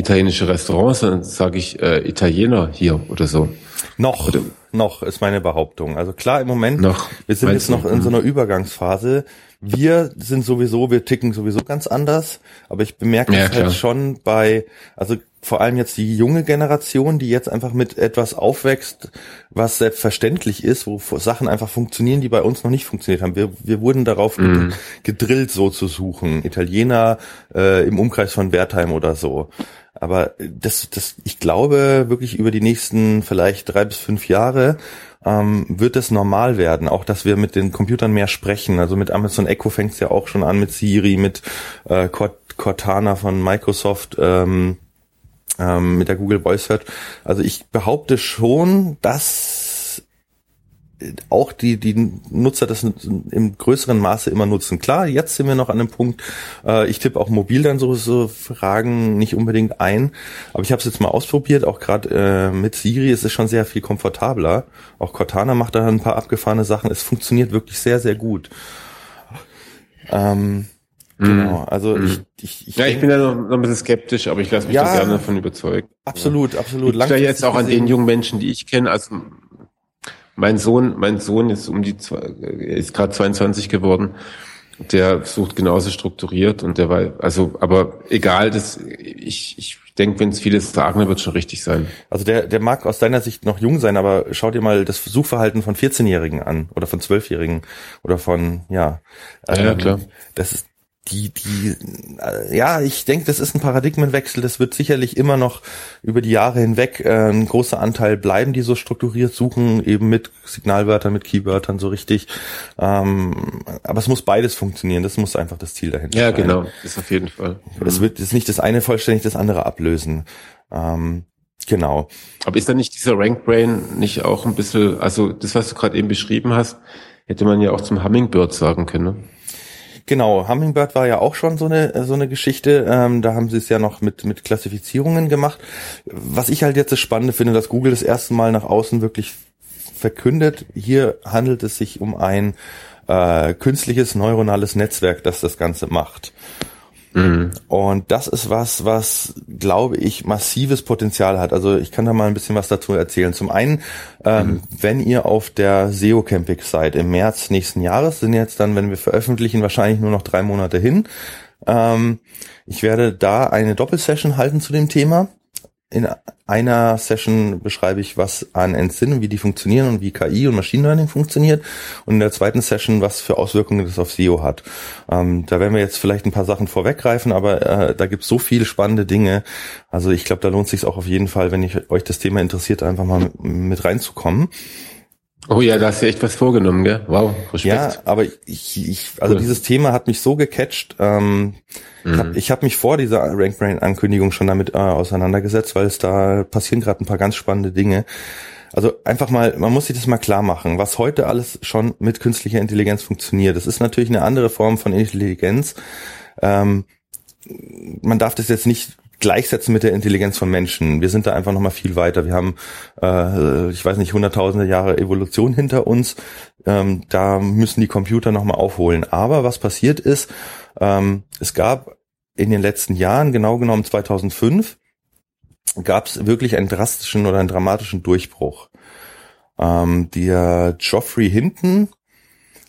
Speaker 3: italienische Restaurant, sondern sage ich äh, Italiener hier oder so.
Speaker 2: Noch, oder, noch ist meine Behauptung. Also klar, im Moment, noch, wir sind jetzt noch in so einer Übergangsphase. Wir sind sowieso, wir ticken sowieso ganz anders, aber ich bemerke ja, es halt schon bei, also vor allem jetzt die junge Generation, die jetzt einfach mit etwas aufwächst, was selbstverständlich ist, wo Sachen einfach funktionieren, die bei uns noch nicht funktioniert haben. Wir, wir wurden darauf mm. gedrillt, so zu suchen. Italiener äh, im Umkreis von Wertheim oder so. Aber das, das, ich glaube wirklich über die nächsten vielleicht drei bis fünf Jahre ähm, wird es normal werden, auch dass wir mit den Computern mehr sprechen. Also mit Amazon Echo fängt es ja auch schon an, mit Siri, mit äh, Cortana von Microsoft. Ähm, ähm, mit der Google Voice Search. Also ich behaupte schon, dass auch die, die Nutzer das im größeren Maße immer nutzen. Klar, jetzt sind wir noch an einem Punkt, äh, ich tippe auch mobil dann so, so Fragen nicht unbedingt ein, aber ich habe es jetzt mal ausprobiert, auch gerade äh, mit Siri ist es schon sehr viel komfortabler. Auch Cortana macht da ein paar abgefahrene Sachen. Es funktioniert wirklich sehr, sehr gut. Ähm, Genau, also mm. ich, ich,
Speaker 3: ich Ja, ich bin ja noch, noch ein bisschen skeptisch, aber ich lasse mich ja, da gerne davon überzeugen.
Speaker 2: Absolut, absolut.
Speaker 3: Ich da jetzt auch an den jungen Menschen, die ich kenne, also mein Sohn, mein Sohn ist um die ist gerade 22 geworden. Der sucht genauso strukturiert und der war also, aber egal, das ich ich denke, wenn es vieles sagen, dann wird schon richtig sein.
Speaker 2: Also der der mag aus deiner Sicht noch jung sein, aber schau dir mal das Suchverhalten von 14-Jährigen an oder von 12-Jährigen oder von ja.
Speaker 3: Ähm, ja, klar.
Speaker 2: Das ist die, die, äh, ja, ich denke, das ist ein Paradigmenwechsel. Das wird sicherlich immer noch über die Jahre hinweg äh, ein großer Anteil bleiben, die so strukturiert suchen, eben mit Signalwörtern, mit Keywörtern so richtig. Ähm, aber es muss beides funktionieren. Das muss einfach das Ziel dahinter
Speaker 3: ja, sein. Ja, genau, das auf jeden Fall.
Speaker 2: Es wird ist nicht das eine vollständig das andere ablösen. Ähm, genau.
Speaker 3: Aber ist da nicht dieser Rank Brain nicht auch ein bisschen, also das, was du gerade eben beschrieben hast, hätte man ja auch zum Hummingbird sagen können. Ne?
Speaker 2: Genau, Hummingbird war ja auch schon so eine so eine Geschichte. Ähm, da haben sie es ja noch mit mit Klassifizierungen gemacht. Was ich halt jetzt das Spannende finde, dass Google das erste Mal nach außen wirklich verkündet. Hier handelt es sich um ein äh, künstliches neuronales Netzwerk, das das Ganze macht. Mhm. Und das ist was, was, glaube ich, massives Potenzial hat. Also ich kann da mal ein bisschen was dazu erzählen. Zum einen, ähm, mhm. wenn ihr auf der SEO Campix seid im März nächsten Jahres, sind jetzt dann, wenn wir veröffentlichen, wahrscheinlich nur noch drei Monate hin. Ähm, ich werde da eine Doppelsession halten zu dem Thema in einer Session beschreibe ich, was an und wie die funktionieren und wie KI und Machine Learning funktioniert. Und in der zweiten Session, was für Auswirkungen das auf SEO hat. Ähm, da werden wir jetzt vielleicht ein paar Sachen vorweggreifen, aber äh, da gibt es so viele spannende Dinge. Also ich glaube, da lohnt sich auch auf jeden Fall, wenn ich, euch das Thema interessiert, einfach mal mit reinzukommen.
Speaker 3: Oh ja, da hast du echt was vorgenommen, gell? Wow,
Speaker 2: Respekt. Ja, aber ich, ich also cool. dieses Thema hat mich so gecatcht. Ähm, mhm. Ich habe hab mich vor dieser Rank Brain Ankündigung schon damit äh, auseinandergesetzt, weil es da passieren gerade ein paar ganz spannende Dinge. Also einfach mal, man muss sich das mal klar machen, was heute alles schon mit künstlicher Intelligenz funktioniert. Das ist natürlich eine andere Form von Intelligenz. Ähm, man darf das jetzt nicht gleichsetzen mit der Intelligenz von Menschen. Wir sind da einfach noch mal viel weiter. Wir haben, äh, ich weiß nicht, hunderttausende Jahre Evolution hinter uns. Ähm, da müssen die Computer noch mal aufholen. Aber was passiert ist, ähm, es gab in den letzten Jahren, genau genommen 2005, gab es wirklich einen drastischen oder einen dramatischen Durchbruch. Ähm, der Geoffrey Hinton,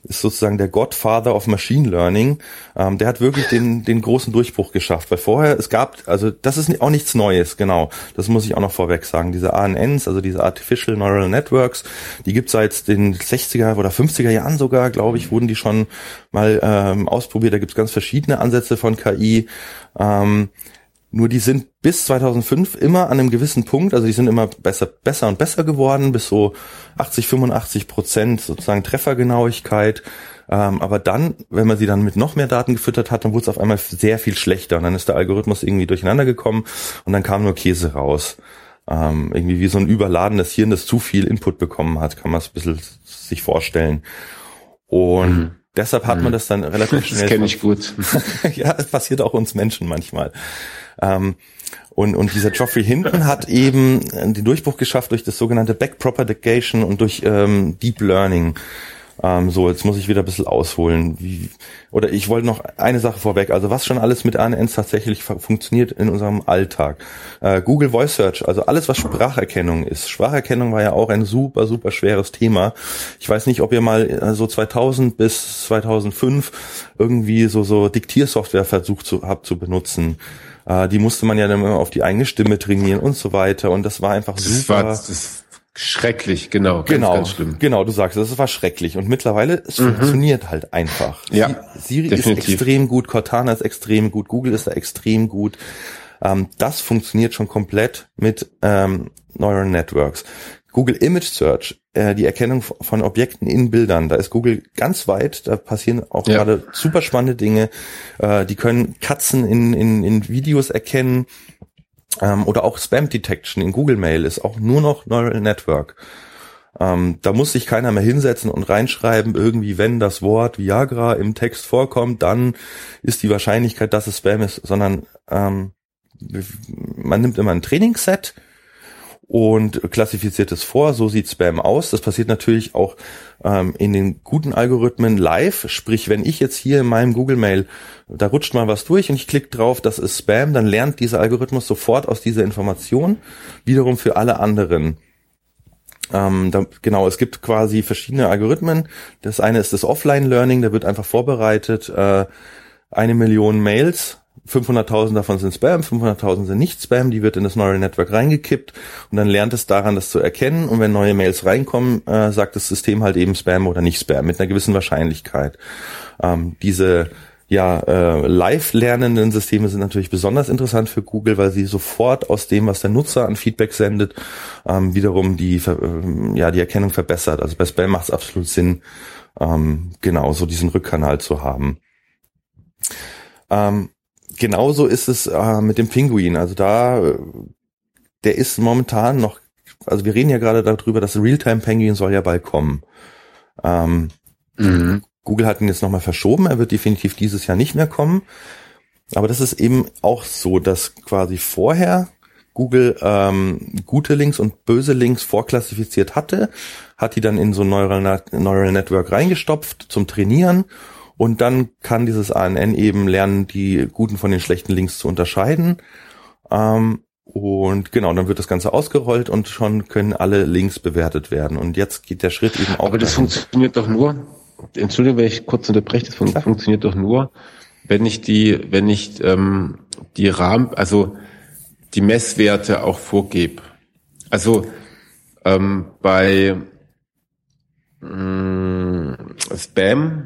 Speaker 2: ist sozusagen der Godfather of Machine Learning. Ähm, der hat wirklich den, den großen Durchbruch geschafft, weil vorher es gab, also das ist auch nichts Neues, genau. Das muss ich auch noch vorweg sagen. Diese ANNs, also diese Artificial Neural Networks, die gibt seit den 60er oder 50er Jahren sogar, glaube ich, wurden die schon mal ähm, ausprobiert. Da gibt es ganz verschiedene Ansätze von KI. Ähm, nur die sind bis 2005 immer an einem gewissen Punkt, also die sind immer besser, besser und besser geworden, bis so 80, 85 Prozent sozusagen Treffergenauigkeit. Ähm, aber dann, wenn man sie dann mit noch mehr Daten gefüttert hat, dann wurde es auf einmal sehr viel schlechter und dann ist der Algorithmus irgendwie durcheinander gekommen und dann kam nur Käse raus. Ähm, irgendwie wie so ein überladenes Hirn, das zu viel Input bekommen hat, kann man es ein bisschen sich vorstellen. Und mhm. Deshalb hat man mhm. das dann relativ schnell.
Speaker 3: Das kenne ich gut.
Speaker 2: ja, es passiert auch uns Menschen manchmal. Ähm, und, und dieser Geoffrey Hinton hat eben den Durchbruch geschafft durch das sogenannte Backpropagation und durch ähm, Deep Learning. Ähm, so, jetzt muss ich wieder ein bisschen ausholen. Wie, oder ich wollte noch eine Sache vorweg. Also was schon alles mit ANNs tatsächlich funktioniert in unserem Alltag. Äh, Google Voice Search, also alles, was Spracherkennung ist. Spracherkennung war ja auch ein super, super schweres Thema. Ich weiß nicht, ob ihr mal äh, so 2000 bis 2005 irgendwie so, so Diktiersoftware versucht zu, habt zu benutzen. Äh, die musste man ja dann immer auf die eigene Stimme trainieren und so weiter. Und das war einfach das super. War, das
Speaker 3: schrecklich, genau.
Speaker 2: Ganz, genau, ganz schlimm. genau, du sagst, das war schrecklich. Und mittlerweile, es mhm. funktioniert halt einfach.
Speaker 3: Ja,
Speaker 2: Siri definitiv. ist extrem gut, Cortana ist extrem gut, Google ist da extrem gut. Ähm, das funktioniert schon komplett mit ähm, Neural Networks. Google Image Search, äh, die Erkennung von Objekten in Bildern, da ist Google ganz weit, da passieren auch ja. gerade super spannende Dinge. Äh, die können Katzen in, in, in Videos erkennen ähm, oder auch Spam Detection in Google Mail ist auch nur noch Neural Network. Ähm, da muss sich keiner mehr hinsetzen und reinschreiben, irgendwie, wenn das Wort Viagra im Text vorkommt, dann ist die Wahrscheinlichkeit, dass es Spam ist, sondern ähm, man nimmt immer ein Trainingsset, und klassifiziert es vor. So sieht Spam aus. Das passiert natürlich auch ähm, in den guten Algorithmen live. Sprich, wenn ich jetzt hier in meinem Google Mail, da rutscht mal was durch und ich klicke drauf, das ist Spam, dann lernt dieser Algorithmus sofort aus dieser Information. Wiederum für alle anderen. Ähm, da, genau, es gibt quasi verschiedene Algorithmen. Das eine ist das Offline-Learning, da wird einfach vorbereitet, äh, eine Million Mails 500.000 davon sind Spam, 500.000 sind nicht Spam, die wird in das Neural Network reingekippt und dann lernt es daran, das zu erkennen und wenn neue Mails reinkommen, äh, sagt das System halt eben Spam oder nicht Spam mit einer gewissen Wahrscheinlichkeit. Ähm, diese ja, äh, live lernenden Systeme sind natürlich besonders interessant für Google, weil sie sofort aus dem, was der Nutzer an Feedback sendet, ähm, wiederum die, äh, ja, die Erkennung verbessert. Also bei Spam macht es absolut Sinn, ähm, genau so diesen Rückkanal zu haben. Ähm, genauso ist es äh, mit dem Pinguin. Also da, der ist momentan noch, also wir reden ja gerade darüber, dass Realtime Penguin soll ja bald kommen. Ähm, mhm. Google hat ihn jetzt nochmal verschoben, er wird definitiv dieses Jahr nicht mehr kommen. Aber das ist eben auch so, dass quasi vorher Google ähm, gute Links und böse Links vorklassifiziert hatte, hat die dann in so ein Neural, Neural Network reingestopft zum Trainieren und dann kann dieses ANN eben lernen, die guten von den schlechten Links zu unterscheiden. Ähm, und genau, dann wird das Ganze ausgerollt und schon können alle Links bewertet werden. Und jetzt geht der Schritt eben auch.
Speaker 3: Aber das dahin. funktioniert doch nur, Entschuldigung, wenn ich kurz unterbreche, das Klar. funktioniert doch nur, wenn ich die, wenn ich ähm, die Rahmen, also die Messwerte auch vorgebe. Also ähm, bei mh, Spam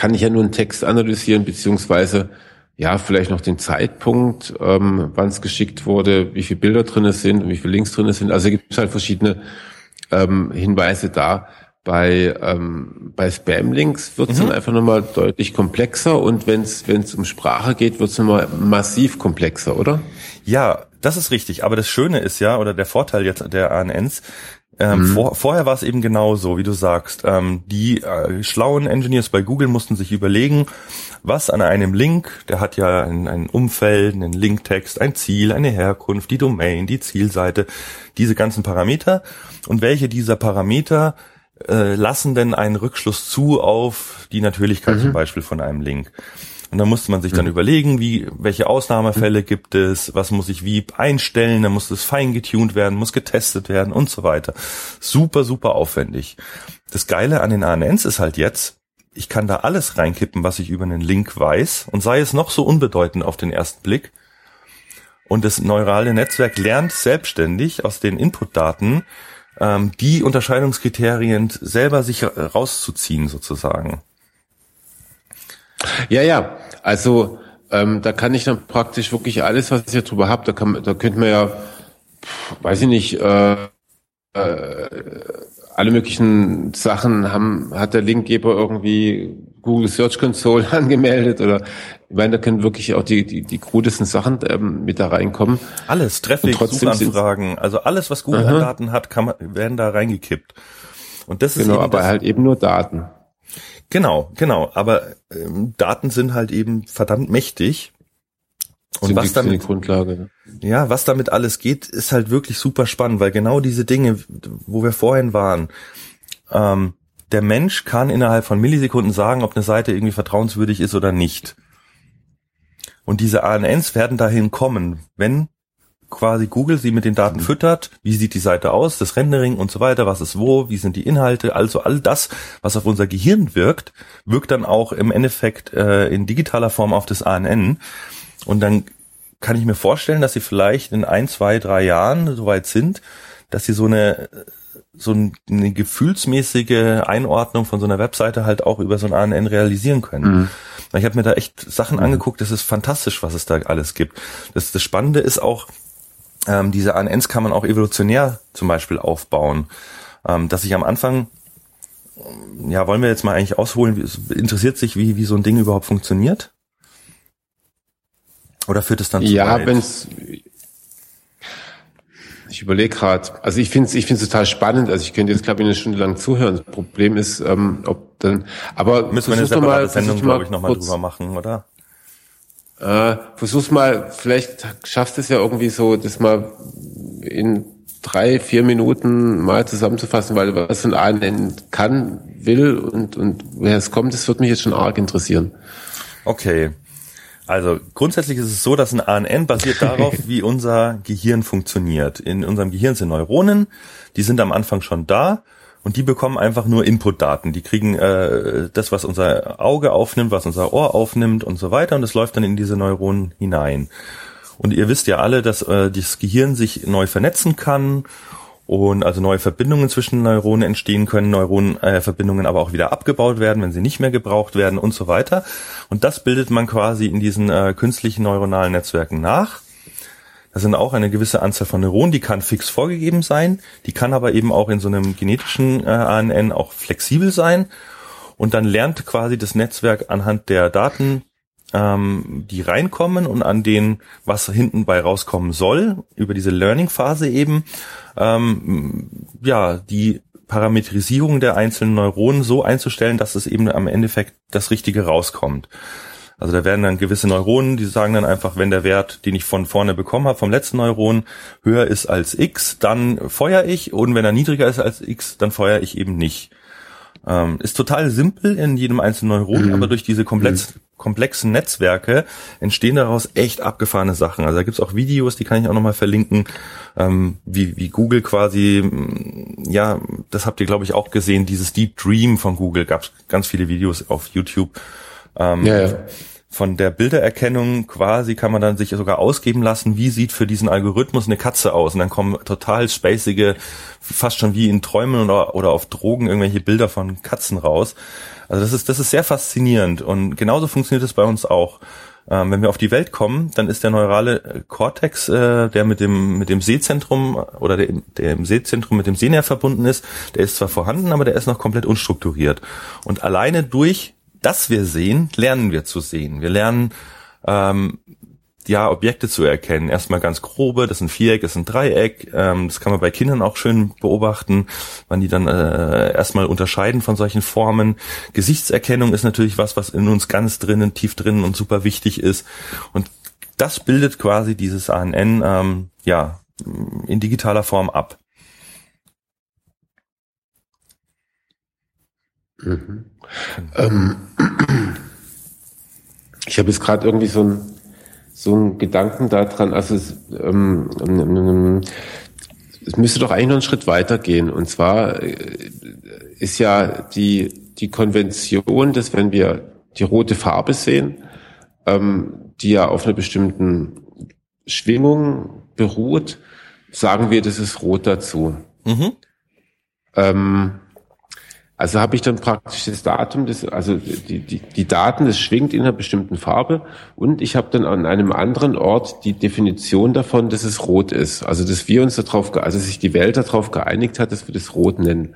Speaker 3: kann ich ja nur einen Text analysieren, beziehungsweise ja, vielleicht noch den Zeitpunkt, ähm, wann es geschickt wurde, wie viele Bilder drin sind und wie viele Links drin sind. Also gibt es halt verschiedene ähm, Hinweise da. Bei, ähm, bei Spam-Links wird es mhm. dann einfach nochmal deutlich komplexer und wenn es um Sprache geht, wird es nochmal massiv komplexer, oder?
Speaker 2: Ja, das ist richtig. Aber das Schöne ist ja, oder der Vorteil jetzt der ANNs, ähm, mhm. vor, vorher war es eben genauso, wie du sagst. Ähm, die äh, schlauen Engineers bei Google mussten sich überlegen, was an einem Link, der hat ja ein, ein Umfeld, einen Linktext, ein Ziel, eine Herkunft, die Domain, die Zielseite, diese ganzen Parameter und welche dieser Parameter äh, lassen denn einen Rückschluss zu auf die Natürlichkeit mhm. zum Beispiel von einem Link. Und dann musste man sich dann mhm. überlegen, wie, welche Ausnahmefälle gibt es, was muss ich wie einstellen, dann muss es fein getuned werden, muss getestet werden und so weiter. Super, super aufwendig. Das Geile an den ANNs ist halt jetzt, ich kann da alles reinkippen, was ich über einen Link weiß und sei es noch so unbedeutend auf den ersten Blick. Und das neurale Netzwerk lernt selbstständig aus den Inputdaten ähm, die Unterscheidungskriterien selber sich rauszuziehen sozusagen.
Speaker 3: Ja, ja, also ähm, da kann ich dann praktisch wirklich alles, was ich hier drüber habe, da kann, da könnte man ja, weiß ich nicht, äh, äh, alle möglichen Sachen haben, hat der Linkgeber irgendwie Google Search Console angemeldet oder ich meine, da können wirklich auch die, die, die krudesten Sachen ähm, mit da reinkommen.
Speaker 2: Alles, Traffic, Suchanfragen, also alles, was Google an Daten hat, kann man, werden da reingekippt.
Speaker 3: Und das ist genau, aber das, halt eben nur Daten.
Speaker 2: Genau, genau. Aber ähm, Daten sind halt eben verdammt mächtig. Und sind was die, damit, Grundlage. Ne? Ja, was damit alles geht, ist halt wirklich super spannend, weil genau diese Dinge, wo wir vorhin waren, ähm, der Mensch kann innerhalb von Millisekunden sagen, ob eine Seite irgendwie vertrauenswürdig ist oder nicht. Und diese ANNs werden dahin kommen, wenn quasi Google sie mit den Daten mhm. füttert, wie sieht die Seite aus, das Rendering und so weiter, was ist wo, wie sind die Inhalte, also all das, was auf unser Gehirn wirkt, wirkt dann auch im Endeffekt äh, in digitaler Form auf das ANN. Und dann kann ich mir vorstellen, dass sie vielleicht in ein, zwei, drei Jahren soweit sind, dass sie so eine so eine gefühlsmäßige Einordnung von so einer Webseite halt auch über so ein ANN realisieren können. Mhm. Ich habe mir da echt Sachen mhm. angeguckt, das ist fantastisch, was es da alles gibt. Das, das Spannende ist auch, ähm, diese ANNs kann man auch evolutionär zum Beispiel aufbauen. Ähm, dass ich am Anfang, ja, wollen wir jetzt mal eigentlich ausholen, interessiert sich, wie, wie so ein Ding überhaupt funktioniert? Oder führt es dann
Speaker 3: zu Ja, wenn es ich überlege gerade, also ich finde es ich find's total spannend, also ich könnte jetzt, glaube ich, eine Stunde lang zuhören. Das Problem ist, ähm, ob dann, aber
Speaker 2: müssen wir eine separate mal, Sendung, glaube ich, nochmal drüber machen, oder?
Speaker 3: Äh, versuch's mal, vielleicht schaffst du es ja irgendwie so, das mal in drei, vier Minuten mal zusammenzufassen, weil was ein A nennen kann, will und, und wer es kommt, das wird mich jetzt schon arg interessieren.
Speaker 2: Okay. Also grundsätzlich ist es so, dass ein ANN basiert darauf, wie unser Gehirn funktioniert. In unserem Gehirn sind Neuronen, die sind am Anfang schon da und die bekommen einfach nur Inputdaten. Die kriegen äh, das, was unser Auge aufnimmt, was unser Ohr aufnimmt und so weiter und das läuft dann in diese Neuronen hinein. Und ihr wisst ja alle, dass äh, das Gehirn sich neu vernetzen kann und also neue Verbindungen zwischen Neuronen entstehen können, Neuronenverbindungen äh, aber auch wieder abgebaut werden, wenn sie nicht mehr gebraucht werden und so weiter. Und das bildet man quasi in diesen äh, künstlichen neuronalen Netzwerken nach. Das sind auch eine gewisse Anzahl von Neuronen, die kann fix vorgegeben sein, die kann aber eben auch in so einem genetischen äh, ANN auch flexibel sein. Und dann lernt quasi das Netzwerk anhand der Daten, ähm, die reinkommen und an denen, was hinten bei rauskommen soll, über diese Learning-Phase eben, ähm, ja, die Parametrisierung der einzelnen Neuronen so einzustellen, dass es eben am Endeffekt das Richtige rauskommt. Also da werden dann gewisse Neuronen, die sagen dann einfach, wenn der Wert, den ich von vorne bekommen habe, vom letzten Neuron, höher ist als x, dann feuer ich und wenn er niedriger ist als x, dann feuer ich eben nicht. Ähm, ist total simpel in jedem einzelnen Neuron, mhm. aber durch diese komplex, mhm. komplexen Netzwerke entstehen daraus echt abgefahrene Sachen. Also da gibt's auch Videos, die kann ich auch nochmal verlinken, ähm, wie, wie Google quasi, mm, ja, das habt ihr glaube ich auch gesehen, dieses Deep Dream von Google, gab's ganz viele Videos auf YouTube. Ähm, ja, ja von der Bildererkennung quasi kann man dann sich sogar ausgeben lassen, wie sieht für diesen Algorithmus eine Katze aus. Und dann kommen total spacige, fast schon wie in Träumen oder, oder auf Drogen irgendwelche Bilder von Katzen raus. Also das ist, das ist sehr faszinierend. Und genauso funktioniert es bei uns auch. Ähm, wenn wir auf die Welt kommen, dann ist der neurale Cortex, äh, der mit dem, mit dem Sehzentrum oder der, der im Sehzentrum mit dem Sehnerv verbunden ist, der ist zwar vorhanden, aber der ist noch komplett unstrukturiert. Und alleine durch dass wir sehen, lernen wir zu sehen. Wir lernen ähm, ja Objekte zu erkennen. Erstmal ganz grobe, das ist ein Viereck, das ist ein Dreieck. Ähm, das kann man bei Kindern auch schön beobachten, wann die dann äh, erstmal unterscheiden von solchen Formen. Gesichtserkennung ist natürlich was, was in uns ganz drinnen, tief drinnen und super wichtig ist. Und das bildet quasi dieses ANN ähm, ja in digitaler Form ab.
Speaker 3: Mhm. Ähm, Ich habe jetzt gerade irgendwie so ein so ein Gedanken daran, also es, ähm, ähm, es müsste doch eigentlich noch einen Schritt weitergehen. Und zwar äh, ist ja die, die Konvention, dass wenn wir die rote Farbe sehen, ähm, die ja auf einer bestimmten Schwingung beruht, sagen wir, das ist rot dazu. Mhm. Ähm, also habe ich dann praktisch das Datum, das, also die, die, die Daten, das schwingt in einer bestimmten Farbe und ich habe dann an einem anderen Ort die Definition davon, dass es rot ist. Also dass wir uns darauf, also sich die Welt darauf geeinigt hat, dass wir das rot nennen.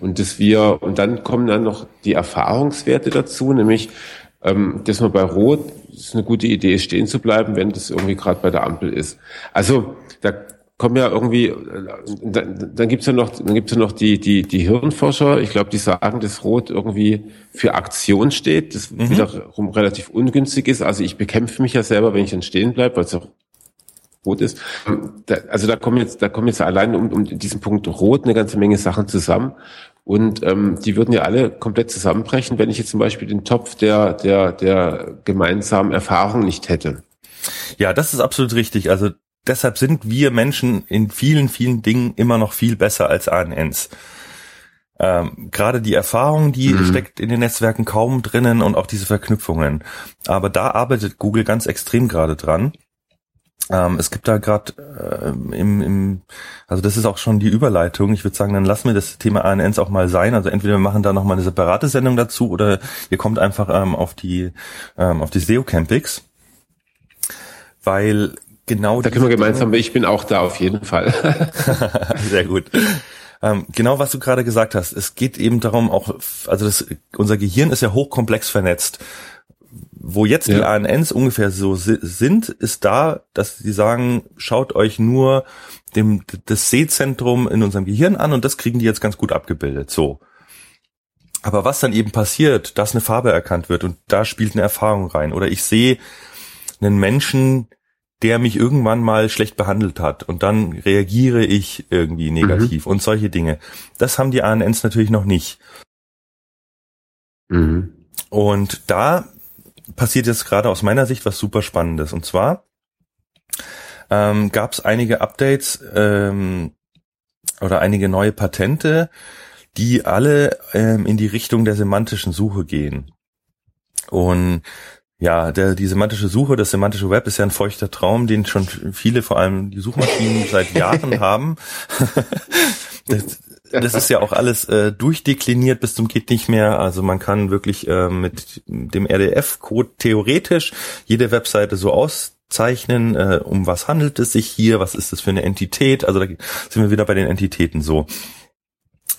Speaker 3: Und dass wir, und dann kommen dann noch die Erfahrungswerte dazu, nämlich ähm, dass man bei Rot ist eine gute Idee stehen zu bleiben, wenn das irgendwie gerade bei der Ampel ist. Also da kommen ja irgendwie, äh, dann, dann gibt's ja noch, dann gibt's ja noch die die die Hirnforscher. Ich glaube, die sagen, dass Rot irgendwie für Aktion steht, das mhm. wiederum relativ ungünstig ist. Also ich bekämpfe mich ja selber, wenn ich dann stehen bleibe, weil es ja rot ist. Da, also da kommen jetzt, da kommen jetzt allein um, um diesen Punkt Rot eine ganze Menge Sachen zusammen. Und ähm, die würden ja alle komplett zusammenbrechen, wenn ich jetzt zum Beispiel den Topf der, der, der gemeinsamen Erfahrung nicht hätte.
Speaker 2: Ja, das ist absolut richtig. Also deshalb sind wir Menschen in vielen, vielen Dingen immer noch viel besser als ANNs. Ähm, Gerade die Erfahrung, die mhm. steckt in den Netzwerken kaum drinnen und auch diese Verknüpfungen. Aber da arbeitet Google ganz extrem gerade dran. Ähm, es gibt da gerade äh, im, im, also das ist auch schon die Überleitung. Ich würde sagen, dann lassen wir das Thema ANNs auch mal sein. Also entweder wir machen da noch mal eine separate Sendung dazu oder ihr kommt einfach ähm, auf die ähm, auf die SEO Campings, weil genau.
Speaker 3: Da können wir gemeinsam, Dinge, ich bin auch da auf jeden Fall.
Speaker 2: Sehr gut. Ähm, genau, was du gerade gesagt hast. Es geht eben darum, auch, also das, unser Gehirn ist ja hochkomplex vernetzt. Wo jetzt ja. die ANNs ungefähr so sind, ist da, dass sie sagen, schaut euch nur dem, das Sehzentrum in unserem Gehirn an und das kriegen die jetzt ganz gut abgebildet. So. Aber was dann eben passiert, dass eine Farbe erkannt wird und da spielt eine Erfahrung rein. Oder ich sehe einen Menschen, der mich irgendwann mal schlecht behandelt hat und dann reagiere ich irgendwie negativ mhm. und solche Dinge. Das haben die ANNs natürlich noch nicht. Mhm. Und da passiert jetzt gerade aus meiner Sicht was super Spannendes. Und zwar ähm, gab es einige Updates ähm, oder einige neue Patente, die alle ähm, in die Richtung der semantischen Suche gehen. Und ja, der, die semantische Suche, das semantische Web ist ja ein feuchter Traum, den schon viele, vor allem die Suchmaschinen, seit Jahren haben. das, das ist ja auch alles äh, durchdekliniert bis zum geht nicht mehr. Also man kann wirklich äh, mit dem RDF-Code theoretisch jede Webseite so auszeichnen, äh, um was handelt es sich hier, was ist das für eine Entität. Also da sind wir wieder bei den Entitäten so.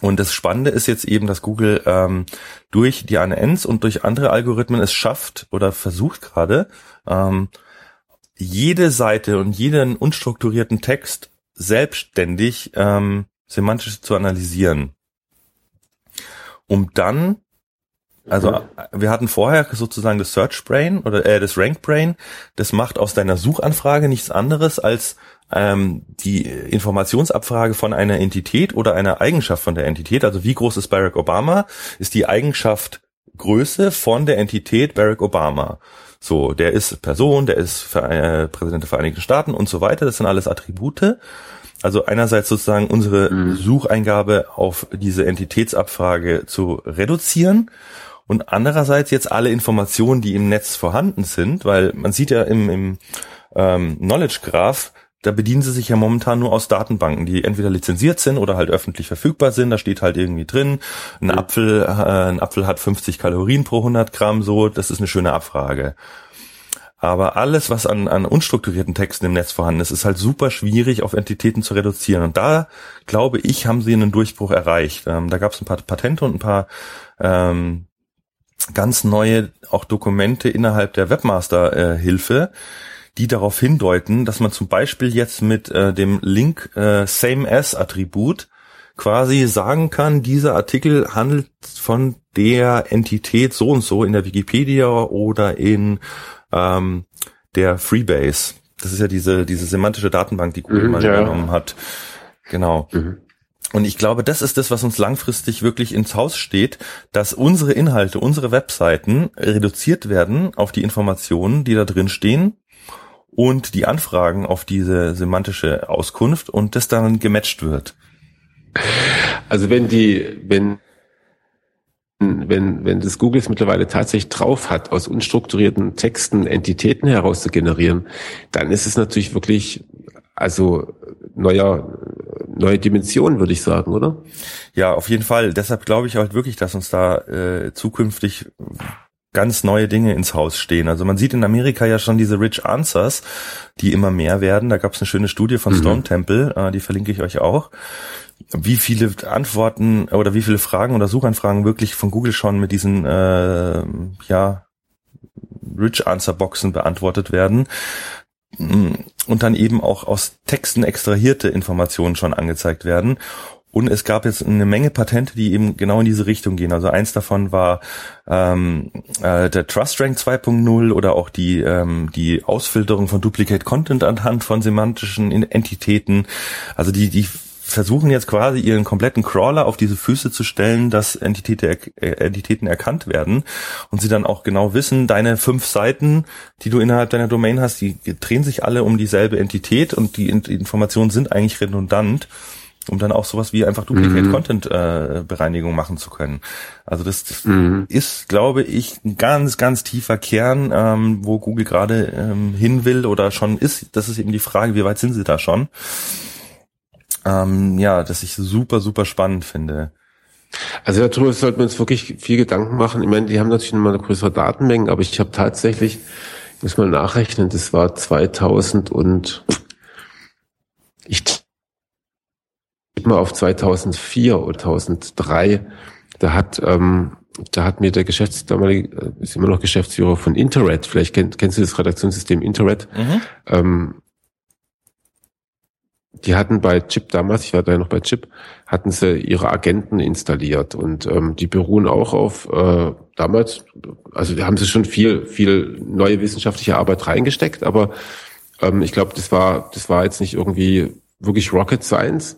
Speaker 2: Und das Spannende ist jetzt eben, dass Google ähm, durch die ANNs und durch andere Algorithmen es schafft oder versucht gerade, ähm, jede Seite und jeden unstrukturierten Text selbstständig ähm, semantisch zu analysieren. Um dann, also wir hatten vorher sozusagen das Search Brain oder äh, das Rank Brain, das macht aus deiner Suchanfrage nichts anderes als ähm, die Informationsabfrage von einer Entität oder einer Eigenschaft von der Entität, also wie groß ist Barack Obama, ist die Eigenschaft Größe von der Entität Barack Obama. So, der ist Person, der ist äh, Präsident der Vereinigten Staaten und so weiter. Das sind alles Attribute. Also einerseits sozusagen unsere mhm. Sucheingabe auf diese Entitätsabfrage zu reduzieren und andererseits jetzt alle Informationen, die im Netz vorhanden sind, weil man sieht ja im, im ähm, Knowledge Graph, da bedienen sie sich ja momentan nur aus Datenbanken, die entweder lizenziert sind oder halt öffentlich verfügbar sind. Da steht halt irgendwie drin, ein mhm. Apfel, äh, ein Apfel hat 50 Kalorien pro 100 Gramm, so, das ist eine schöne Abfrage. Aber alles, was an, an unstrukturierten Texten im Netz vorhanden ist, ist halt super schwierig auf Entitäten zu reduzieren. Und da, glaube ich, haben sie einen Durchbruch erreicht. Ähm, da gab es ein paar Patente und ein paar ähm, ganz neue auch Dokumente innerhalb der Webmaster-Hilfe, äh, die darauf hindeuten, dass man zum Beispiel jetzt mit äh, dem Link äh, Same as Attribut quasi sagen kann, dieser Artikel handelt von der Entität so und so in der Wikipedia oder in ähm, der Freebase. Das ist ja diese, diese semantische Datenbank, die Google mhm, mal ja. genommen hat. Genau. Mhm. Und ich glaube, das ist das, was uns langfristig wirklich ins Haus steht, dass unsere Inhalte, unsere Webseiten reduziert werden auf die Informationen, die da drin stehen und die Anfragen auf diese semantische Auskunft und das dann gematcht wird.
Speaker 3: Also wenn die, wenn wenn, wenn das Google es mittlerweile tatsächlich drauf hat, aus unstrukturierten Texten Entitäten heraus zu generieren, dann ist es natürlich wirklich, also neuer, neue Dimension, würde ich sagen, oder?
Speaker 2: Ja, auf jeden Fall. Deshalb glaube ich halt wirklich, dass uns da äh, zukünftig ganz neue Dinge ins Haus stehen. Also man sieht in Amerika ja schon diese Rich Answers, die immer mehr werden. Da gab es eine schöne Studie von mhm. Stone Temple, äh, die verlinke ich euch auch wie viele Antworten oder wie viele Fragen oder Suchanfragen wirklich von Google schon mit diesen äh, ja Rich Answer Boxen beantwortet werden und dann eben auch aus Texten extrahierte Informationen schon angezeigt werden. Und es gab jetzt eine Menge Patente, die eben genau in diese Richtung gehen. Also eins davon war ähm, äh, der Trust Rank 2.0 oder auch die ähm, die Ausfilterung von Duplicate Content anhand von semantischen Entitäten. Also die die versuchen jetzt quasi ihren kompletten Crawler auf diese Füße zu stellen, dass Entitäten, äh, Entitäten erkannt werden und sie dann auch genau wissen, deine fünf Seiten, die du innerhalb deiner Domain hast, die drehen sich alle um dieselbe Entität und die Informationen sind eigentlich redundant um dann auch sowas wie einfach Duplicate mhm. Content äh, Bereinigung machen zu können. Also das mhm. ist, glaube ich, ein ganz, ganz tiefer Kern, ähm, wo Google gerade ähm, hin will oder schon ist. Das ist eben die Frage, wie weit sind sie da schon? ähm, ja, das ich super, super spannend finde.
Speaker 3: Also darüber sollten wir uns wirklich viel Gedanken machen. Ich meine, die haben natürlich immer eine größere Datenmenge, aber ich habe tatsächlich, ich muss mal nachrechnen, das war 2000 und ich tippe mal auf 2004 oder 2003, da hat ähm, da hat mir der Geschäfts damalige äh, ist immer noch Geschäftsführer von Interred, vielleicht kenn, kennst du das Redaktionssystem Interred, mhm. ähm, die hatten bei Chip damals, ich war da ja noch bei Chip, hatten sie ihre Agenten installiert und ähm, die beruhen auch auf äh, damals, also da haben sie schon viel, viel neue wissenschaftliche Arbeit reingesteckt, aber ähm, ich glaube, das war, das war jetzt nicht irgendwie wirklich Rocket Science.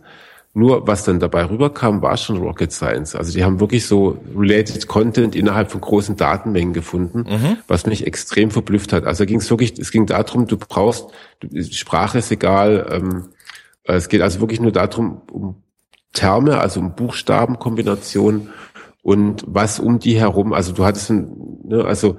Speaker 3: Nur was dann dabei rüberkam, war schon Rocket Science. Also die haben wirklich so related Content innerhalb von großen Datenmengen gefunden, mhm. was mich extrem verblüfft hat. Also ging es wirklich, es ging darum, du brauchst, Sprache ist egal, ähm, äh, es geht also wirklich nur darum, um Terme, also um Buchstabenkombinationen und was um die herum, also du hattest ein, ne, also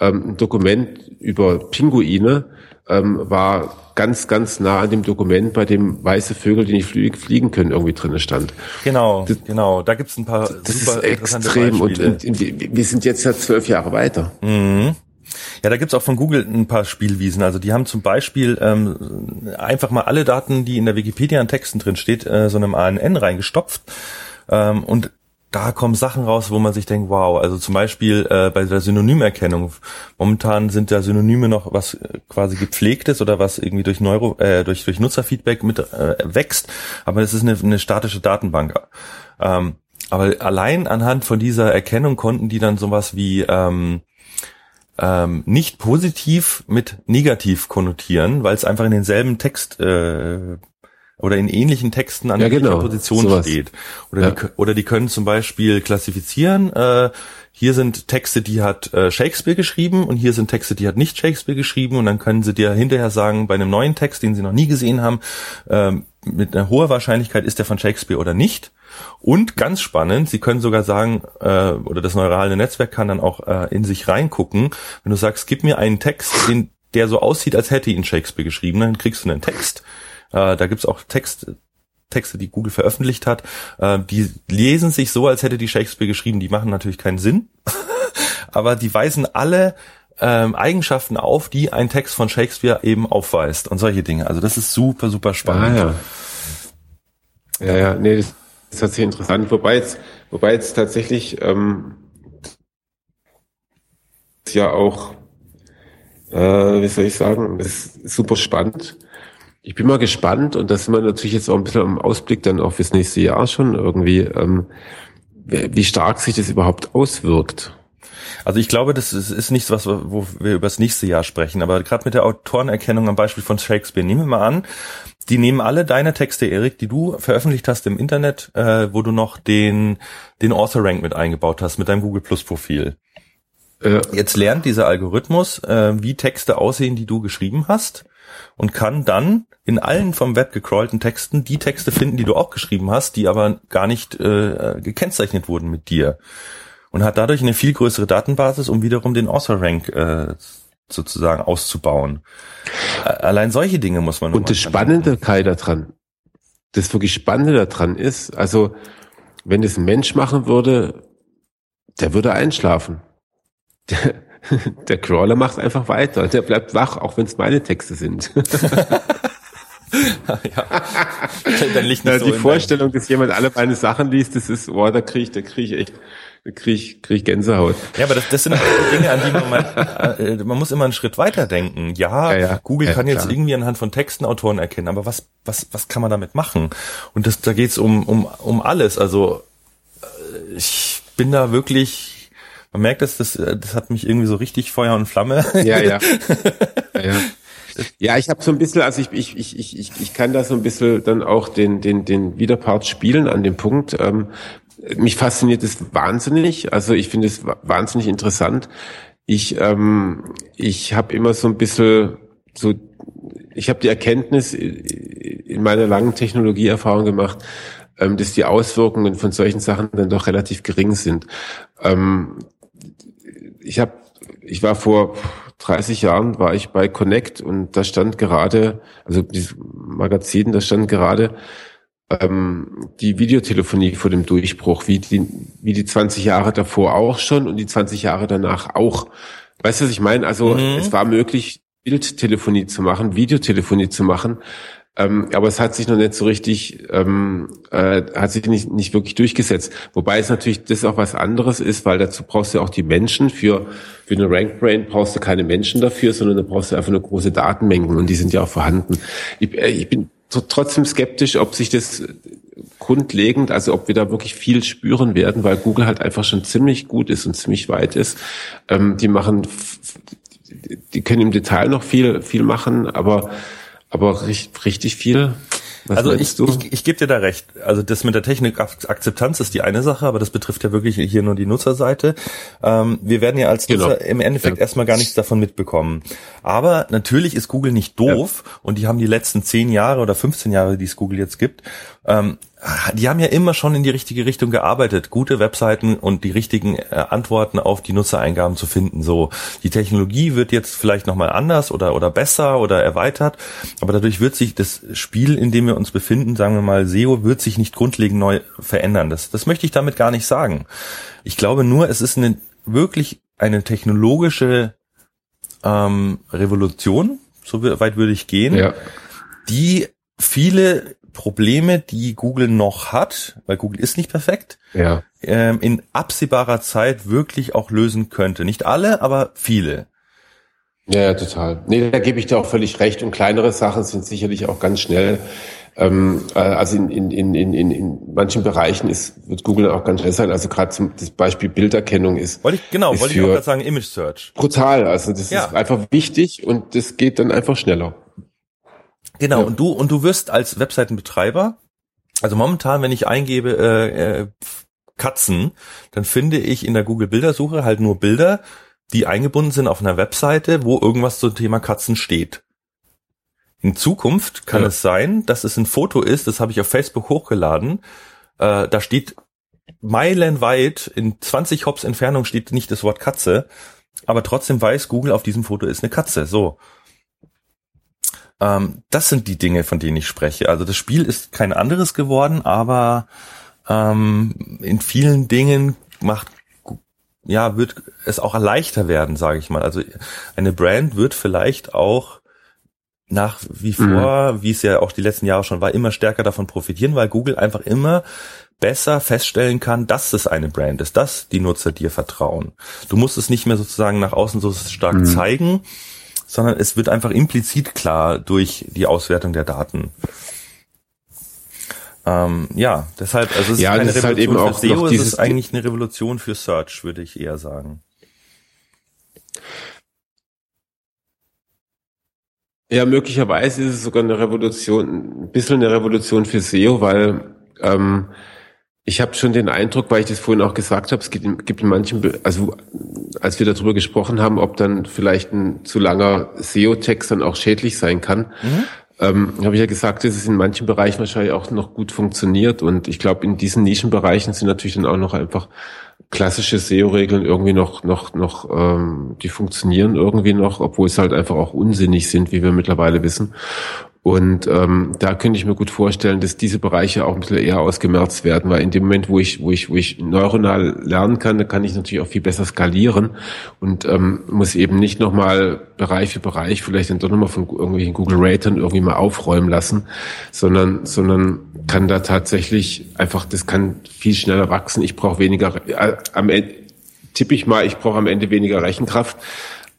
Speaker 3: ähm, ein Dokument über Pinguine ähm, war ganz, ganz nah an dem Dokument, bei dem weiße Vögel, die nicht fliegen können, irgendwie drin stand.
Speaker 2: Genau, das, genau. Da gibt's ein paar
Speaker 3: das super ist extrem und, und, und, wir sind jetzt ja zwölf Jahre weiter.
Speaker 2: Mhm. Ja, da gibt's auch von Google ein paar Spielwiesen. Also die haben zum Beispiel ähm, einfach mal alle Daten, die in der Wikipedia an Texten drin steht, äh, so einem ANN reingestopft. Ähm, und da kommen Sachen raus, wo man sich denkt, wow, also zum Beispiel äh, bei der Synonymerkennung. Momentan sind ja Synonyme noch was äh, quasi gepflegtes oder was irgendwie durch Neuro, äh, durch, durch Nutzerfeedback mit äh, wächst, aber es ist eine, eine statische Datenbank. Ähm, aber allein anhand von dieser Erkennung konnten die dann sowas wie ähm, ähm, nicht positiv mit negativ konnotieren, weil es einfach in denselben Text äh, oder in ähnlichen Texten an
Speaker 3: ja, der genau,
Speaker 2: Position sowas. steht. Oder, ja. die, oder die können zum Beispiel klassifizieren, äh, hier sind Texte, die hat äh, Shakespeare geschrieben und hier sind Texte, die hat nicht Shakespeare geschrieben und dann können sie dir hinterher sagen, bei einem neuen Text, den sie noch nie gesehen haben, äh, mit einer hohen Wahrscheinlichkeit ist der von Shakespeare oder nicht. Und ganz spannend, Sie können sogar sagen, äh, oder das neurale Netzwerk kann dann auch äh, in sich reingucken. Wenn du sagst, gib mir einen Text, den, der so aussieht, als hätte ihn Shakespeare geschrieben, dann kriegst du einen Text. Äh, da gibt's auch Text, Texte, die Google veröffentlicht hat. Äh, die lesen sich so, als hätte die Shakespeare geschrieben. Die machen natürlich keinen Sinn, aber die weisen alle ähm, Eigenschaften auf, die ein Text von Shakespeare eben aufweist und solche Dinge. Also das ist super, super spannend.
Speaker 3: Ah, ja. ja, ja, nee, das ist tatsächlich interessant. Wobei jetzt, wobei jetzt tatsächlich ähm, ja auch, äh, wie soll ich sagen, das ist super spannend. Ich bin mal gespannt und das sind wir natürlich jetzt auch ein bisschen im Ausblick dann auch fürs nächste Jahr schon irgendwie, ähm, wie stark sich das überhaupt auswirkt.
Speaker 2: Also ich glaube, das ist, ist nichts, was wo wir über das nächste Jahr sprechen. Aber gerade mit der Autorenerkennung am Beispiel von Shakespeare, nehmen wir mal an, die nehmen alle deine Texte, Erik, die du veröffentlicht hast im Internet, äh, wo du noch den den Author Rank mit eingebaut hast mit deinem Google Plus Profil. Äh. Jetzt lernt dieser Algorithmus, äh, wie Texte aussehen, die du geschrieben hast und kann dann in allen vom Web gecrawlten Texten die Texte finden, die du auch geschrieben hast, die aber gar nicht äh, gekennzeichnet wurden mit dir. Und hat dadurch eine viel größere Datenbasis, um wiederum den Author-Rank äh, sozusagen auszubauen. Allein solche Dinge muss man.
Speaker 3: Und das Spannende, Kai, daran, das wirklich Spannende daran ist, also wenn es ein Mensch machen würde, der würde einschlafen. Der, der Crawler macht einfach weiter. Der bleibt wach, auch wenn es meine Texte sind. ja. Dann liegt nicht ja, so die Vorstellung, dass jemand alle meine Sachen liest, das ist, boah, da kriege ich, da kriege ich echt, da kriege ich, krieg ich Gänsehaut.
Speaker 2: Ja, aber das, das sind Dinge, an die man mal, äh, man muss immer einen Schritt weiter denken. Ja, ja, ja Google kann jetzt irgendwie anhand von Texten Autoren erkennen, aber was, was, was kann man damit machen? Und das, da geht's um, um, um alles. Also äh, ich bin da wirklich man merkt es, das, das hat mich irgendwie so richtig Feuer und Flamme.
Speaker 3: Ja, ja. ja, ja. Ja, ich habe so ein bisschen, also ich, ich, ich, ich, ich kann da so ein bisschen dann auch den, den, den Widerpart spielen an dem Punkt. Ähm, mich fasziniert es wahnsinnig. Also ich finde es wahnsinnig interessant. Ich, ähm, ich habe immer so ein bisschen so, ich habe die Erkenntnis in meiner langen Technologieerfahrung gemacht, ähm, dass die Auswirkungen von solchen Sachen dann doch relativ gering sind. Ähm, ich habe, ich war vor 30 Jahren war ich bei Connect und da stand gerade, also dieses Magazin, da stand gerade ähm, die Videotelefonie vor dem Durchbruch, wie die, wie die 20 Jahre davor auch schon und die 20 Jahre danach auch. Weißt du, was ich meine? Also mhm. es war möglich, Bildtelefonie zu machen, Videotelefonie zu machen, ähm, aber es hat sich noch nicht so richtig, ähm, äh, hat sich nicht, nicht wirklich durchgesetzt. Wobei es natürlich das auch was anderes ist, weil dazu brauchst du auch die Menschen. Für, für eine Rank Brain brauchst du keine Menschen dafür, sondern da brauchst du einfach eine große Datenmengen und die sind ja auch vorhanden. Ich, äh, ich bin trotzdem skeptisch, ob sich das grundlegend, also ob wir da wirklich viel spüren werden, weil Google halt einfach schon ziemlich gut ist und ziemlich weit ist. Ähm, die machen, die können im Detail noch viel, viel machen, aber aber richtig, richtig viel.
Speaker 2: Was also ich, ich, ich gebe dir da recht. Also das mit der Technikakzeptanz ist die eine Sache, aber das betrifft ja wirklich hier nur die Nutzerseite. Ähm, wir werden ja als genau. Nutzer im Endeffekt ja. erstmal gar nichts davon mitbekommen. Aber natürlich ist Google nicht doof ja. und die haben die letzten zehn Jahre oder 15 Jahre, die es Google jetzt gibt, ähm, die haben ja immer schon in die richtige Richtung gearbeitet, gute Webseiten und die richtigen äh, Antworten auf die Nutzereingaben zu finden. So, die Technologie wird jetzt vielleicht nochmal anders oder, oder besser oder erweitert, aber dadurch wird sich das Spiel, in dem wir uns befinden, sagen wir mal, SEO, wird sich nicht grundlegend neu verändern. Das, das möchte ich damit gar nicht sagen. Ich glaube nur, es ist eine, wirklich eine technologische ähm, Revolution, so weit würde ich gehen, ja. die viele Probleme, die Google noch hat, weil Google ist nicht perfekt, ja. ähm, in absehbarer Zeit wirklich auch lösen könnte. Nicht alle, aber viele.
Speaker 3: Ja, ja, total. Nee, da gebe ich dir auch völlig recht. Und kleinere Sachen sind sicherlich auch ganz schnell. Ähm, äh, also in, in, in, in, in manchen Bereichen ist, wird Google auch ganz schnell sein. Also gerade zum das Beispiel Bilderkennung ist.
Speaker 2: Wollte ich, genau, wollte ich auch gerade sagen, Image Search.
Speaker 3: Brutal. Also das ja. ist einfach wichtig und das geht dann einfach schneller.
Speaker 2: Genau, ja. und du, und du wirst als Webseitenbetreiber, also momentan, wenn ich eingebe äh, äh, Katzen, dann finde ich in der Google Bildersuche halt nur Bilder, die eingebunden sind auf einer Webseite, wo irgendwas zum Thema Katzen steht. In Zukunft kann ja. es sein, dass es ein Foto ist, das habe ich auf Facebook hochgeladen, äh, da steht meilenweit, in 20 Hops Entfernung steht nicht das Wort Katze, aber trotzdem weiß Google, auf diesem Foto ist eine Katze. So. Ähm, das sind die Dinge, von denen ich spreche. Also das Spiel ist kein anderes geworden, aber ähm, in vielen Dingen macht ja wird es auch leichter werden, sage ich mal. Also eine Brand wird vielleicht auch nach wie vor, mhm. wie es ja auch die letzten Jahre schon war, immer stärker davon profitieren, weil Google einfach immer besser feststellen kann, dass es eine Brand ist, dass die Nutzer dir vertrauen. Du musst es nicht mehr sozusagen nach außen so stark mhm. zeigen, sondern es wird einfach implizit klar durch die Auswertung der Daten. Ähm, ja, deshalb, also es
Speaker 3: ja,
Speaker 2: ist
Speaker 3: keine
Speaker 2: Revolution
Speaker 3: halt eben
Speaker 2: für SEO, es ist eigentlich eine Revolution für Search, würde ich eher sagen.
Speaker 3: Ja, möglicherweise ist es sogar eine Revolution, ein bisschen eine Revolution für SEO, weil ähm, ich habe schon den Eindruck, weil ich das vorhin auch gesagt habe, es gibt in, gibt in manchen, also als wir darüber gesprochen haben, ob dann vielleicht ein zu langer SEO-Text dann auch schädlich sein kann, mhm. ähm, habe ich ja gesagt, dass es in manchen Bereichen wahrscheinlich auch noch gut funktioniert. Und ich glaube, in diesen Nischenbereichen sind natürlich dann auch noch einfach klassische SEO-Regeln irgendwie noch, noch, noch, ähm, die funktionieren irgendwie noch, obwohl es halt einfach auch unsinnig sind, wie wir mittlerweile wissen. Und ähm, da könnte ich mir gut vorstellen, dass diese Bereiche auch ein bisschen eher ausgemerzt werden, weil in dem Moment, wo ich, wo ich, wo ich neuronal lernen kann, da kann ich natürlich auch viel besser skalieren und ähm, muss eben nicht nochmal Bereich für Bereich vielleicht dann doch nochmal von irgendwelchen Google Ratern irgendwie mal aufräumen lassen, sondern, sondern kann da tatsächlich einfach, das kann viel schneller wachsen. Ich brauche weniger, äh, am Ende tippe ich mal, ich brauche am Ende weniger Rechenkraft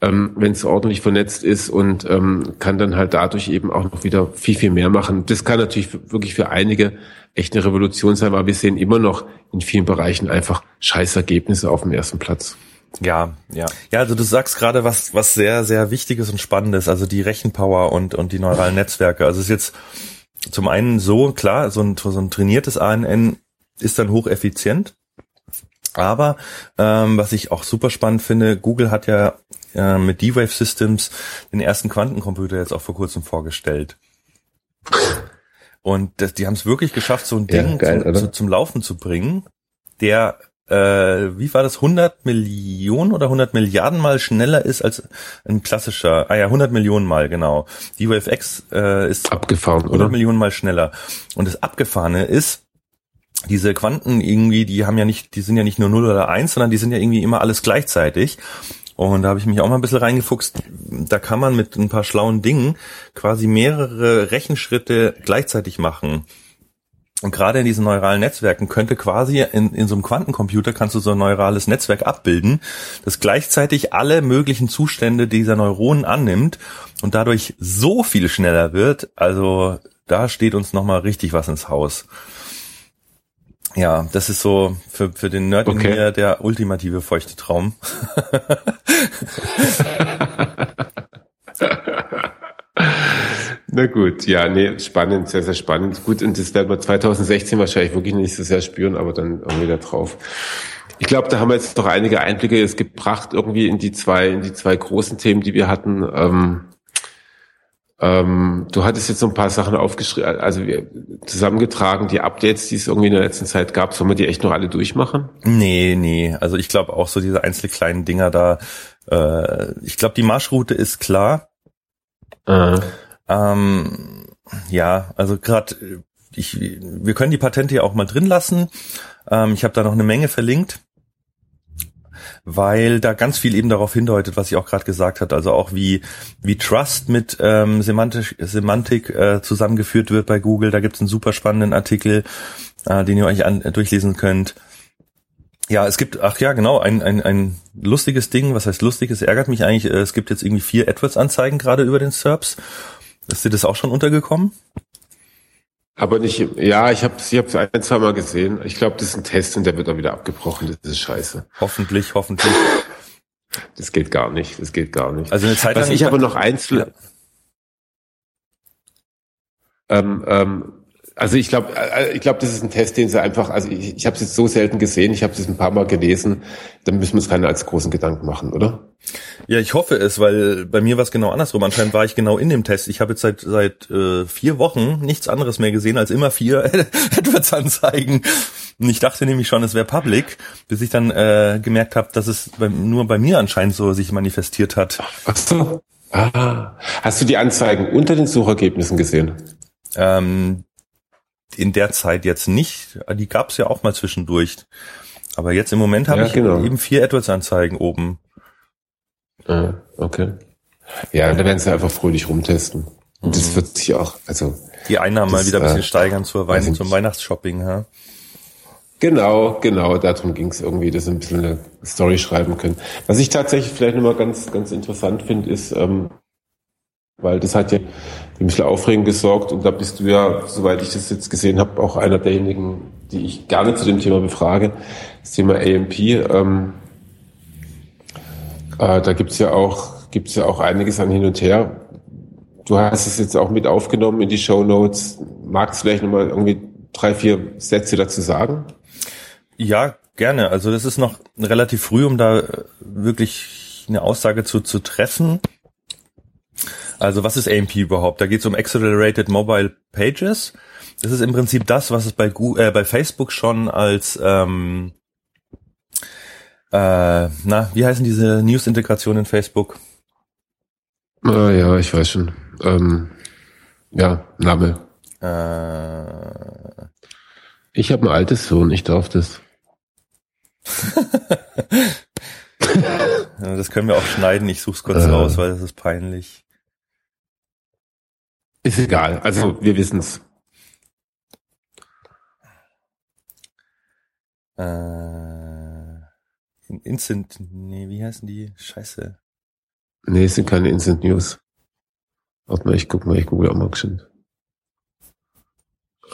Speaker 3: ähm, wenn es ordentlich vernetzt ist und ähm, kann dann halt dadurch eben auch noch wieder viel, viel mehr machen. Das kann natürlich wirklich für einige echt eine Revolution sein, aber wir sehen immer noch in vielen Bereichen einfach Scheißergebnisse auf dem ersten Platz.
Speaker 2: Ja, ja. Ja, also du sagst gerade was, was sehr, sehr Wichtiges und Spannendes, also die Rechenpower und, und die neuralen Netzwerke. Also es ist jetzt zum einen so, klar, so ein, so ein trainiertes ANN ist dann hocheffizient. Aber ähm, was ich auch super spannend finde, Google hat ja äh, mit D-Wave Systems den ersten Quantencomputer jetzt auch vor kurzem vorgestellt. Und das, die haben es wirklich geschafft, so ein Ding ja, geil, zum, zu, zum Laufen zu bringen, der, äh, wie war das, 100 Millionen oder 100 Milliarden Mal schneller ist als ein klassischer, ah ja, 100 Millionen Mal, genau. D-Wave X äh, ist
Speaker 3: abgefahren, 100
Speaker 2: oder? Millionen Mal schneller. Und das Abgefahrene ist, diese Quanten irgendwie, die haben ja nicht, die sind ja nicht nur 0 oder 1, sondern die sind ja irgendwie immer alles gleichzeitig. Und da habe ich mich auch mal ein bisschen reingefuchst. Da kann man mit ein paar schlauen Dingen quasi mehrere Rechenschritte gleichzeitig machen. Und gerade in diesen neuralen Netzwerken könnte quasi in, in so einem Quantencomputer kannst du so ein neurales Netzwerk abbilden, das gleichzeitig alle möglichen Zustände dieser Neuronen annimmt und dadurch so viel schneller wird. Also da steht uns nochmal richtig was ins Haus. Ja, das ist so für, für den Nerd okay. in mir der ultimative feuchte Traum.
Speaker 3: Na gut, ja, nee, spannend, sehr, sehr spannend. Gut, und das werden wir 2016 wahrscheinlich wirklich nicht so sehr spüren, aber dann irgendwie da drauf. Ich glaube, da haben wir jetzt noch einige Einblicke jetzt gebracht, irgendwie in die zwei, in die zwei großen Themen, die wir hatten. Ähm, ähm, du hattest jetzt so ein paar Sachen aufgeschrieben, also zusammengetragen, die Updates, die es irgendwie in der letzten Zeit gab. Sollen wir die echt noch alle durchmachen?
Speaker 2: Nee, nee. Also ich glaube auch so diese einzelnen kleinen Dinger da. Äh, ich glaube, die Marschroute ist klar. Äh. Ähm, ja, also gerade ich, wir können die Patente ja auch mal drin lassen. Ähm, ich habe da noch eine Menge verlinkt weil da ganz viel eben darauf hindeutet, was ich auch gerade gesagt hat, also auch wie wie Trust mit ähm, Semantik, Semantik äh, zusammengeführt wird bei Google. Da gibt es einen super spannenden Artikel, äh, den ihr euch an, äh, durchlesen könnt. Ja, es gibt, ach ja, genau, ein, ein, ein lustiges Ding, was heißt lustig, es ärgert mich eigentlich, äh, es gibt jetzt irgendwie vier AdWords-Anzeigen gerade über den SERPs. Ist dir das auch schon untergekommen?
Speaker 3: Aber nicht, ja, ich habe ich hab's ein, zwei Mal gesehen. Ich glaube, das ist ein Test und der wird dann wieder abgebrochen. Das ist scheiße.
Speaker 2: Hoffentlich, hoffentlich.
Speaker 3: Das geht gar nicht. Das geht gar nicht.
Speaker 2: Also eine Zeit lang.
Speaker 3: Was ich aber noch eins, ja. ähm, ähm, also ich glaube, äh, ich glaube, das ist ein Test, den sie einfach, also ich, ich habe es jetzt so selten gesehen, ich habe es ein paar Mal gelesen, dann müssen wir uns keine als großen Gedanken machen, oder?
Speaker 2: Ja, ich hoffe es, weil bei mir war es genau andersrum. Anscheinend war ich genau in dem Test. Ich habe jetzt seit seit äh, vier Wochen nichts anderes mehr gesehen als immer vier AdWords-Anzeigen. Und ich dachte nämlich schon, es wäre Public, bis ich dann äh, gemerkt habe, dass es bei, nur bei mir anscheinend so sich manifestiert hat.
Speaker 3: Ach so. Ah. Hast du die Anzeigen unter den Suchergebnissen gesehen?
Speaker 2: Ähm, in der Zeit jetzt nicht. Die gab es ja auch mal zwischendurch. Aber jetzt im Moment habe ja, ich genau. eben vier AdWords-Anzeigen oben.
Speaker 3: Ah, okay. Ja, da werden sie einfach fröhlich rumtesten. Und mhm. das wird sich auch, also.
Speaker 2: Die Einnahmen das, mal wieder ein bisschen äh, steigern zur Weihnachts zum Weihnachtsshopping, ja.
Speaker 3: Genau, genau, darum ging es irgendwie, dass sie ein bisschen eine Story schreiben können. Was ich tatsächlich vielleicht nochmal ganz, ganz interessant finde, ist, ähm, weil das hat ja ein bisschen Aufregung gesorgt und da bist du ja, soweit ich das jetzt gesehen habe, auch einer derjenigen, die ich gerne zu dem Thema befrage, das Thema AMP. Ähm, äh, da gibt's ja auch gibt's ja auch einiges an hin und her. du hast es jetzt auch mit aufgenommen in die Show Notes. Magst du vielleicht nochmal irgendwie drei, vier Sätze dazu sagen?
Speaker 2: Ja, gerne. Also das ist noch relativ früh, um da wirklich eine Aussage zu, zu treffen. Also was ist AMP überhaupt? Da geht es um Accelerated Mobile Pages. Das ist im Prinzip das, was es bei, Google, äh, bei Facebook schon als ähm, äh, na, wie heißen diese News-Integrationen in Facebook?
Speaker 3: Ah, ja, ich weiß schon. Ähm, ja, Name.
Speaker 2: Äh,
Speaker 3: ich habe ein altes Sohn, ich darf das.
Speaker 2: das können wir auch schneiden, ich such's kurz äh, raus, weil das ist peinlich.
Speaker 3: Ist egal, also wir wissen's.
Speaker 2: Äh, Instant, nee, wie heißen die? Scheiße.
Speaker 3: Nee, es sind keine Instant News. Warte mal, ich guck mal, ich google auch mal schon.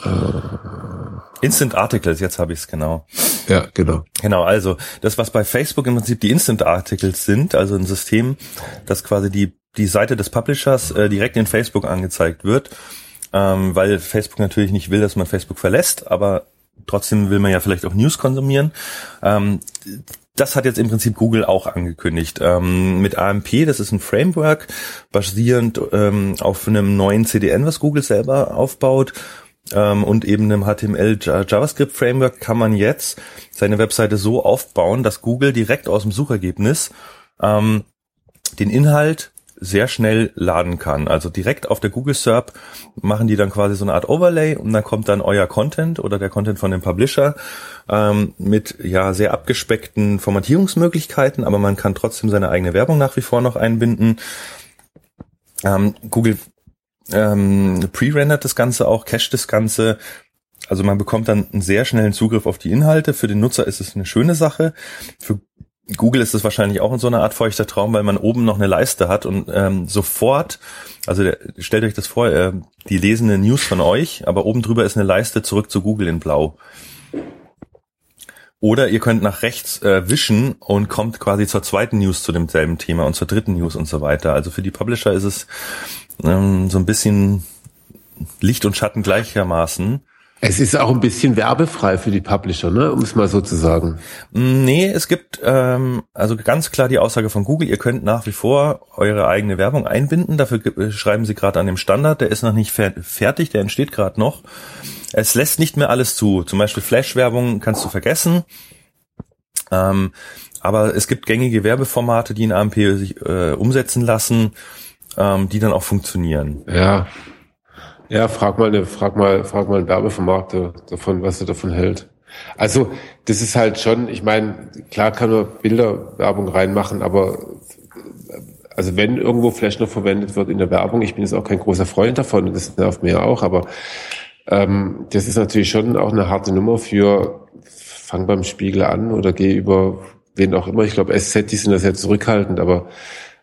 Speaker 2: Äh, Instant Articles, jetzt habe ich es genau.
Speaker 3: Ja, genau.
Speaker 2: Genau, also das, was bei Facebook im Prinzip die Instant Articles sind, also ein System, das quasi die, die Seite des Publishers äh, direkt in Facebook angezeigt wird, ähm, weil Facebook natürlich nicht will, dass man Facebook verlässt, aber trotzdem will man ja vielleicht auch News konsumieren. Ähm, das hat jetzt im Prinzip Google auch angekündigt. Ähm, mit AMP, das ist ein Framework, basierend ähm, auf einem neuen CDN, was Google selber aufbaut. Ähm, und eben einem HTML JavaScript Framework kann man jetzt seine Webseite so aufbauen, dass Google direkt aus dem Suchergebnis ähm, den Inhalt sehr schnell laden kann. Also direkt auf der Google SERP machen die dann quasi so eine Art Overlay und dann kommt dann euer Content oder der Content von dem Publisher ähm, mit ja sehr abgespeckten Formatierungsmöglichkeiten, aber man kann trotzdem seine eigene Werbung nach wie vor noch einbinden. Ähm, Google ähm, pre-rendert das Ganze auch, cached das Ganze. Also man bekommt dann einen sehr schnellen Zugriff auf die Inhalte. Für den Nutzer ist es eine schöne Sache. Für Google ist es wahrscheinlich auch in so einer Art feuchter Traum, weil man oben noch eine Leiste hat und ähm, sofort, also der, stellt euch das vor, äh, die lesen eine News von euch, aber oben drüber ist eine Leiste zurück zu Google in Blau. Oder ihr könnt nach rechts äh, wischen und kommt quasi zur zweiten News zu demselben Thema und zur dritten News und so weiter. Also für die Publisher ist es ähm, so ein bisschen Licht und Schatten gleichermaßen.
Speaker 3: Es ist auch ein bisschen werbefrei für die Publisher, ne? um es mal so zu sagen.
Speaker 2: Nee, es gibt ähm, also ganz klar die Aussage von Google, ihr könnt nach wie vor eure eigene Werbung einbinden. Dafür äh, schreiben sie gerade an dem Standard, der ist noch nicht fer fertig, der entsteht gerade noch. Es lässt nicht mehr alles zu. Zum Beispiel Flash-Werbung kannst du vergessen. Ähm, aber es gibt gängige Werbeformate, die in AMP sich äh, umsetzen lassen, ähm, die dann auch funktionieren.
Speaker 3: Ja, ja, frag mal, eine, frag mal, frag mal einen Werbevermarkter davon, was er davon hält. Also, das ist halt schon, ich meine, klar kann man Bilderwerbung reinmachen, aber also wenn irgendwo Flash noch verwendet wird in der Werbung, ich bin jetzt auch kein großer Freund davon, das nervt mir auch, aber ähm, das ist natürlich schon auch eine harte Nummer für fang beim Spiegel an oder geh über wen auch immer. Ich glaube, SZ, die sind da sehr zurückhaltend, aber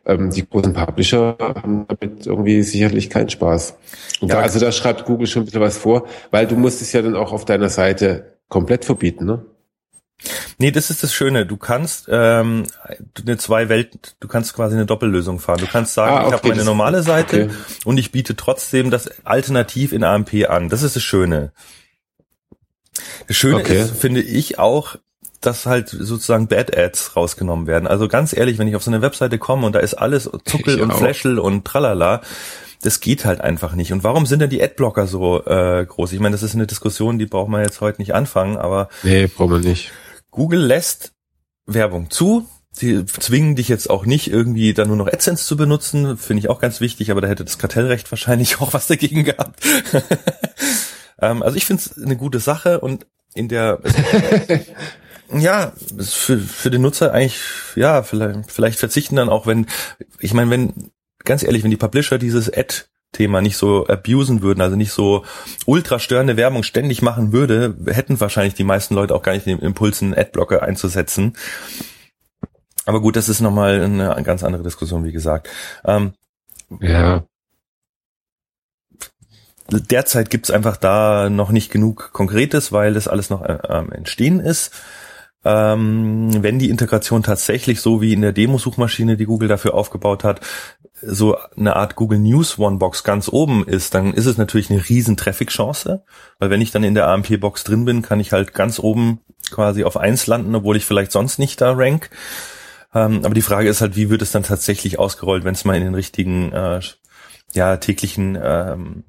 Speaker 3: ähm, die großen Publisher haben damit irgendwie sicherlich keinen Spaß. Ja, da, also da schreibt Google schon ein bisschen was vor, weil du musst es ja dann auch auf deiner Seite komplett verbieten, ne?
Speaker 2: Nee, das ist das Schöne. Du kannst ähm, eine zwei Welten, du kannst quasi eine Doppellösung fahren. Du kannst sagen, ah, okay, ich habe meine normale Seite okay. und ich biete trotzdem das Alternativ in AMP an. Das ist das Schöne. Das Schöne okay. ist, finde ich auch, dass halt sozusagen Bad Ads rausgenommen werden. Also ganz ehrlich, wenn ich auf so eine Webseite komme und da ist alles Zuckel ich und auch. Flashel und tralala, das geht halt einfach nicht. Und warum sind denn die Adblocker so äh, groß? Ich meine, das ist eine Diskussion, die braucht man jetzt heute nicht anfangen, aber
Speaker 3: nee, braucht man nicht.
Speaker 2: Google lässt Werbung zu. Sie zwingen dich jetzt auch nicht irgendwie dann nur noch AdSense zu benutzen, finde ich auch ganz wichtig, aber da hätte das Kartellrecht wahrscheinlich auch was dagegen gehabt. ähm, also ich finde es eine gute Sache und in der ja, für, für den Nutzer eigentlich, ja, vielleicht, vielleicht verzichten dann auch, wenn, ich meine, wenn, ganz ehrlich, wenn die Publisher dieses Ad Thema nicht so abusen würden, also nicht so ultra störende Werbung ständig machen würde, hätten wahrscheinlich die meisten Leute auch gar nicht den Impuls, einen Adblocker einzusetzen. Aber gut, das ist nochmal eine ganz andere Diskussion, wie gesagt. Ähm,
Speaker 3: ja.
Speaker 2: Derzeit gibt's einfach da noch nicht genug Konkretes, weil das alles noch äh, Entstehen ist. Ähm, wenn die Integration tatsächlich so wie in der Demo-Suchmaschine, die Google dafür aufgebaut hat, so eine Art Google News One Box ganz oben ist, dann ist es natürlich eine riesen Traffic-Chance, weil wenn ich dann in der AMP Box drin bin, kann ich halt ganz oben quasi auf eins landen, obwohl ich vielleicht sonst nicht da rank. Ähm, aber die Frage ist halt, wie wird es dann tatsächlich ausgerollt, wenn es mal in den richtigen, äh, ja, täglichen, ähm,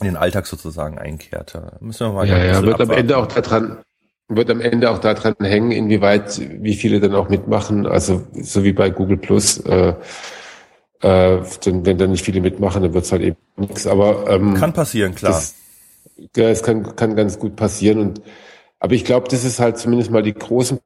Speaker 2: in den Alltag sozusagen einkehrt. Da müssen wir mal
Speaker 3: ja, ja, wird abwarten. am Ende auch daran, wird am Ende auch daran hängen, inwieweit, wie viele dann auch mitmachen. Also so wie bei Google Plus, äh, äh, denn, wenn dann nicht viele mitmachen, dann wird's halt eben nichts. Aber ähm,
Speaker 2: kann passieren, klar. Das,
Speaker 3: ja, es kann, kann ganz gut passieren. Und aber ich glaube, das ist halt zumindest mal die großen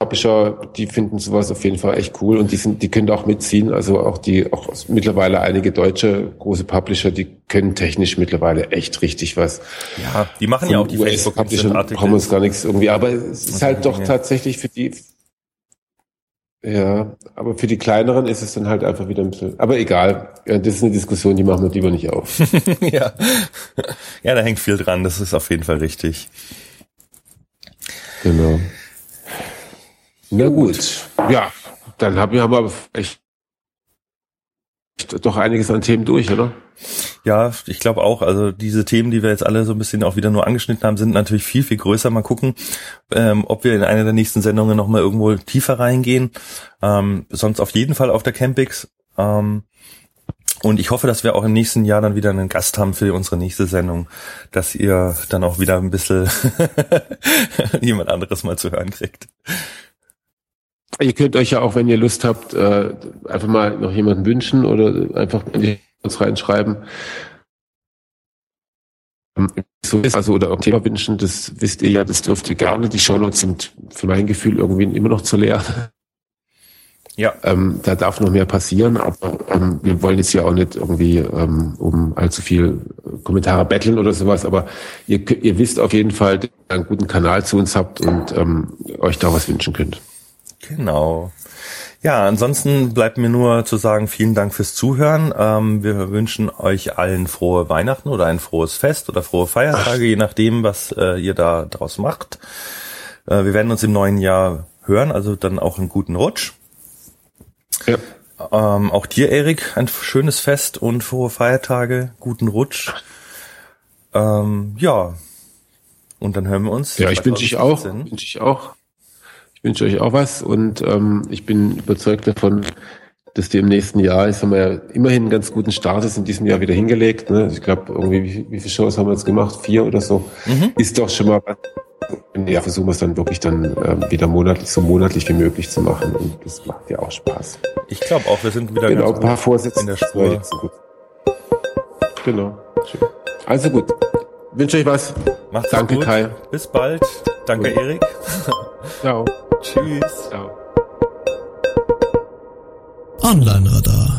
Speaker 3: Publisher, die finden sowas auf jeden Fall echt cool und die sind, die können auch mitziehen. Also auch die, auch mittlerweile einige deutsche große Publisher, die können technisch mittlerweile echt richtig was.
Speaker 2: Ja, die machen ja auch die
Speaker 3: Facebook Publisher brauchen uns gar nichts irgendwie, aber es ist halt doch tatsächlich für die, ja, aber für die kleineren ist es dann halt einfach wieder ein bisschen, aber egal. Das ist eine Diskussion, die machen wir lieber nicht auf.
Speaker 2: ja. ja, da hängt viel dran, das ist auf jeden Fall richtig.
Speaker 3: Genau. Na gut. Ja, dann haben wir aber echt doch einiges an Themen durch, oder?
Speaker 2: Ja, ich glaube auch. Also diese Themen, die wir jetzt alle so ein bisschen auch wieder nur angeschnitten haben, sind natürlich viel, viel größer. Mal gucken, ähm, ob wir in einer der nächsten Sendungen nochmal irgendwo tiefer reingehen. Ähm, sonst auf jeden Fall auf der Campix. Ähm, und ich hoffe, dass wir auch im nächsten Jahr dann wieder einen Gast haben für unsere nächste Sendung, dass ihr dann auch wieder ein bisschen jemand anderes mal zu hören kriegt.
Speaker 3: Ihr könnt euch ja auch, wenn ihr Lust habt, äh, einfach mal noch jemanden wünschen oder einfach in die uns reinschreiben. So ist also oder auch Thema wünschen, das wisst ihr ja, das dürft ihr gerne. Die Shownotes sind für mein Gefühl irgendwie immer noch zu leer. Ja. Ähm, da darf noch mehr passieren, aber ähm, wir wollen jetzt ja auch nicht irgendwie ähm, um allzu viel Kommentare betteln oder sowas, aber ihr, ihr wisst auf jeden Fall, dass ihr einen guten Kanal zu uns habt und ähm, euch da was wünschen könnt.
Speaker 2: Genau. Ja, ansonsten bleibt mir nur zu sagen, vielen Dank fürs Zuhören. Ähm, wir wünschen euch allen frohe Weihnachten oder ein frohes Fest oder frohe Feiertage, je nachdem, was äh, ihr da draus macht. Äh, wir werden uns im neuen Jahr hören, also dann auch einen guten Rutsch. Ja. Ähm, auch dir, Erik, ein schönes Fest und frohe Feiertage, guten Rutsch. Ähm, ja. Und dann hören wir uns.
Speaker 3: Ja, ich wünsche ich auch. Wünsche ich auch. Ich wünsche euch auch was und ähm, ich bin überzeugt davon, dass wir im nächsten Jahr, ich haben wir ja immerhin einen ganz guten Start ist in diesem Jahr wieder hingelegt. Ne? Ich glaube, irgendwie, wie, wie viele Shows haben wir jetzt gemacht? Vier oder so. Mhm. Ist doch schon mal ja, versuchen wir es dann wirklich dann ähm, wieder monatlich, so monatlich wie möglich zu machen. Und das macht ja auch Spaß.
Speaker 2: Ich glaube auch, wir sind wieder
Speaker 3: genau, ein paar Vorsätze
Speaker 2: in der Spur.
Speaker 3: Genau. Schön. Also gut. Wünsche euch was.
Speaker 2: Macht's Danke, gut. Kai. Bis bald. Danke, gut. Erik.
Speaker 3: Ciao.
Speaker 2: Tschüss. Ciao.
Speaker 1: Online Radar.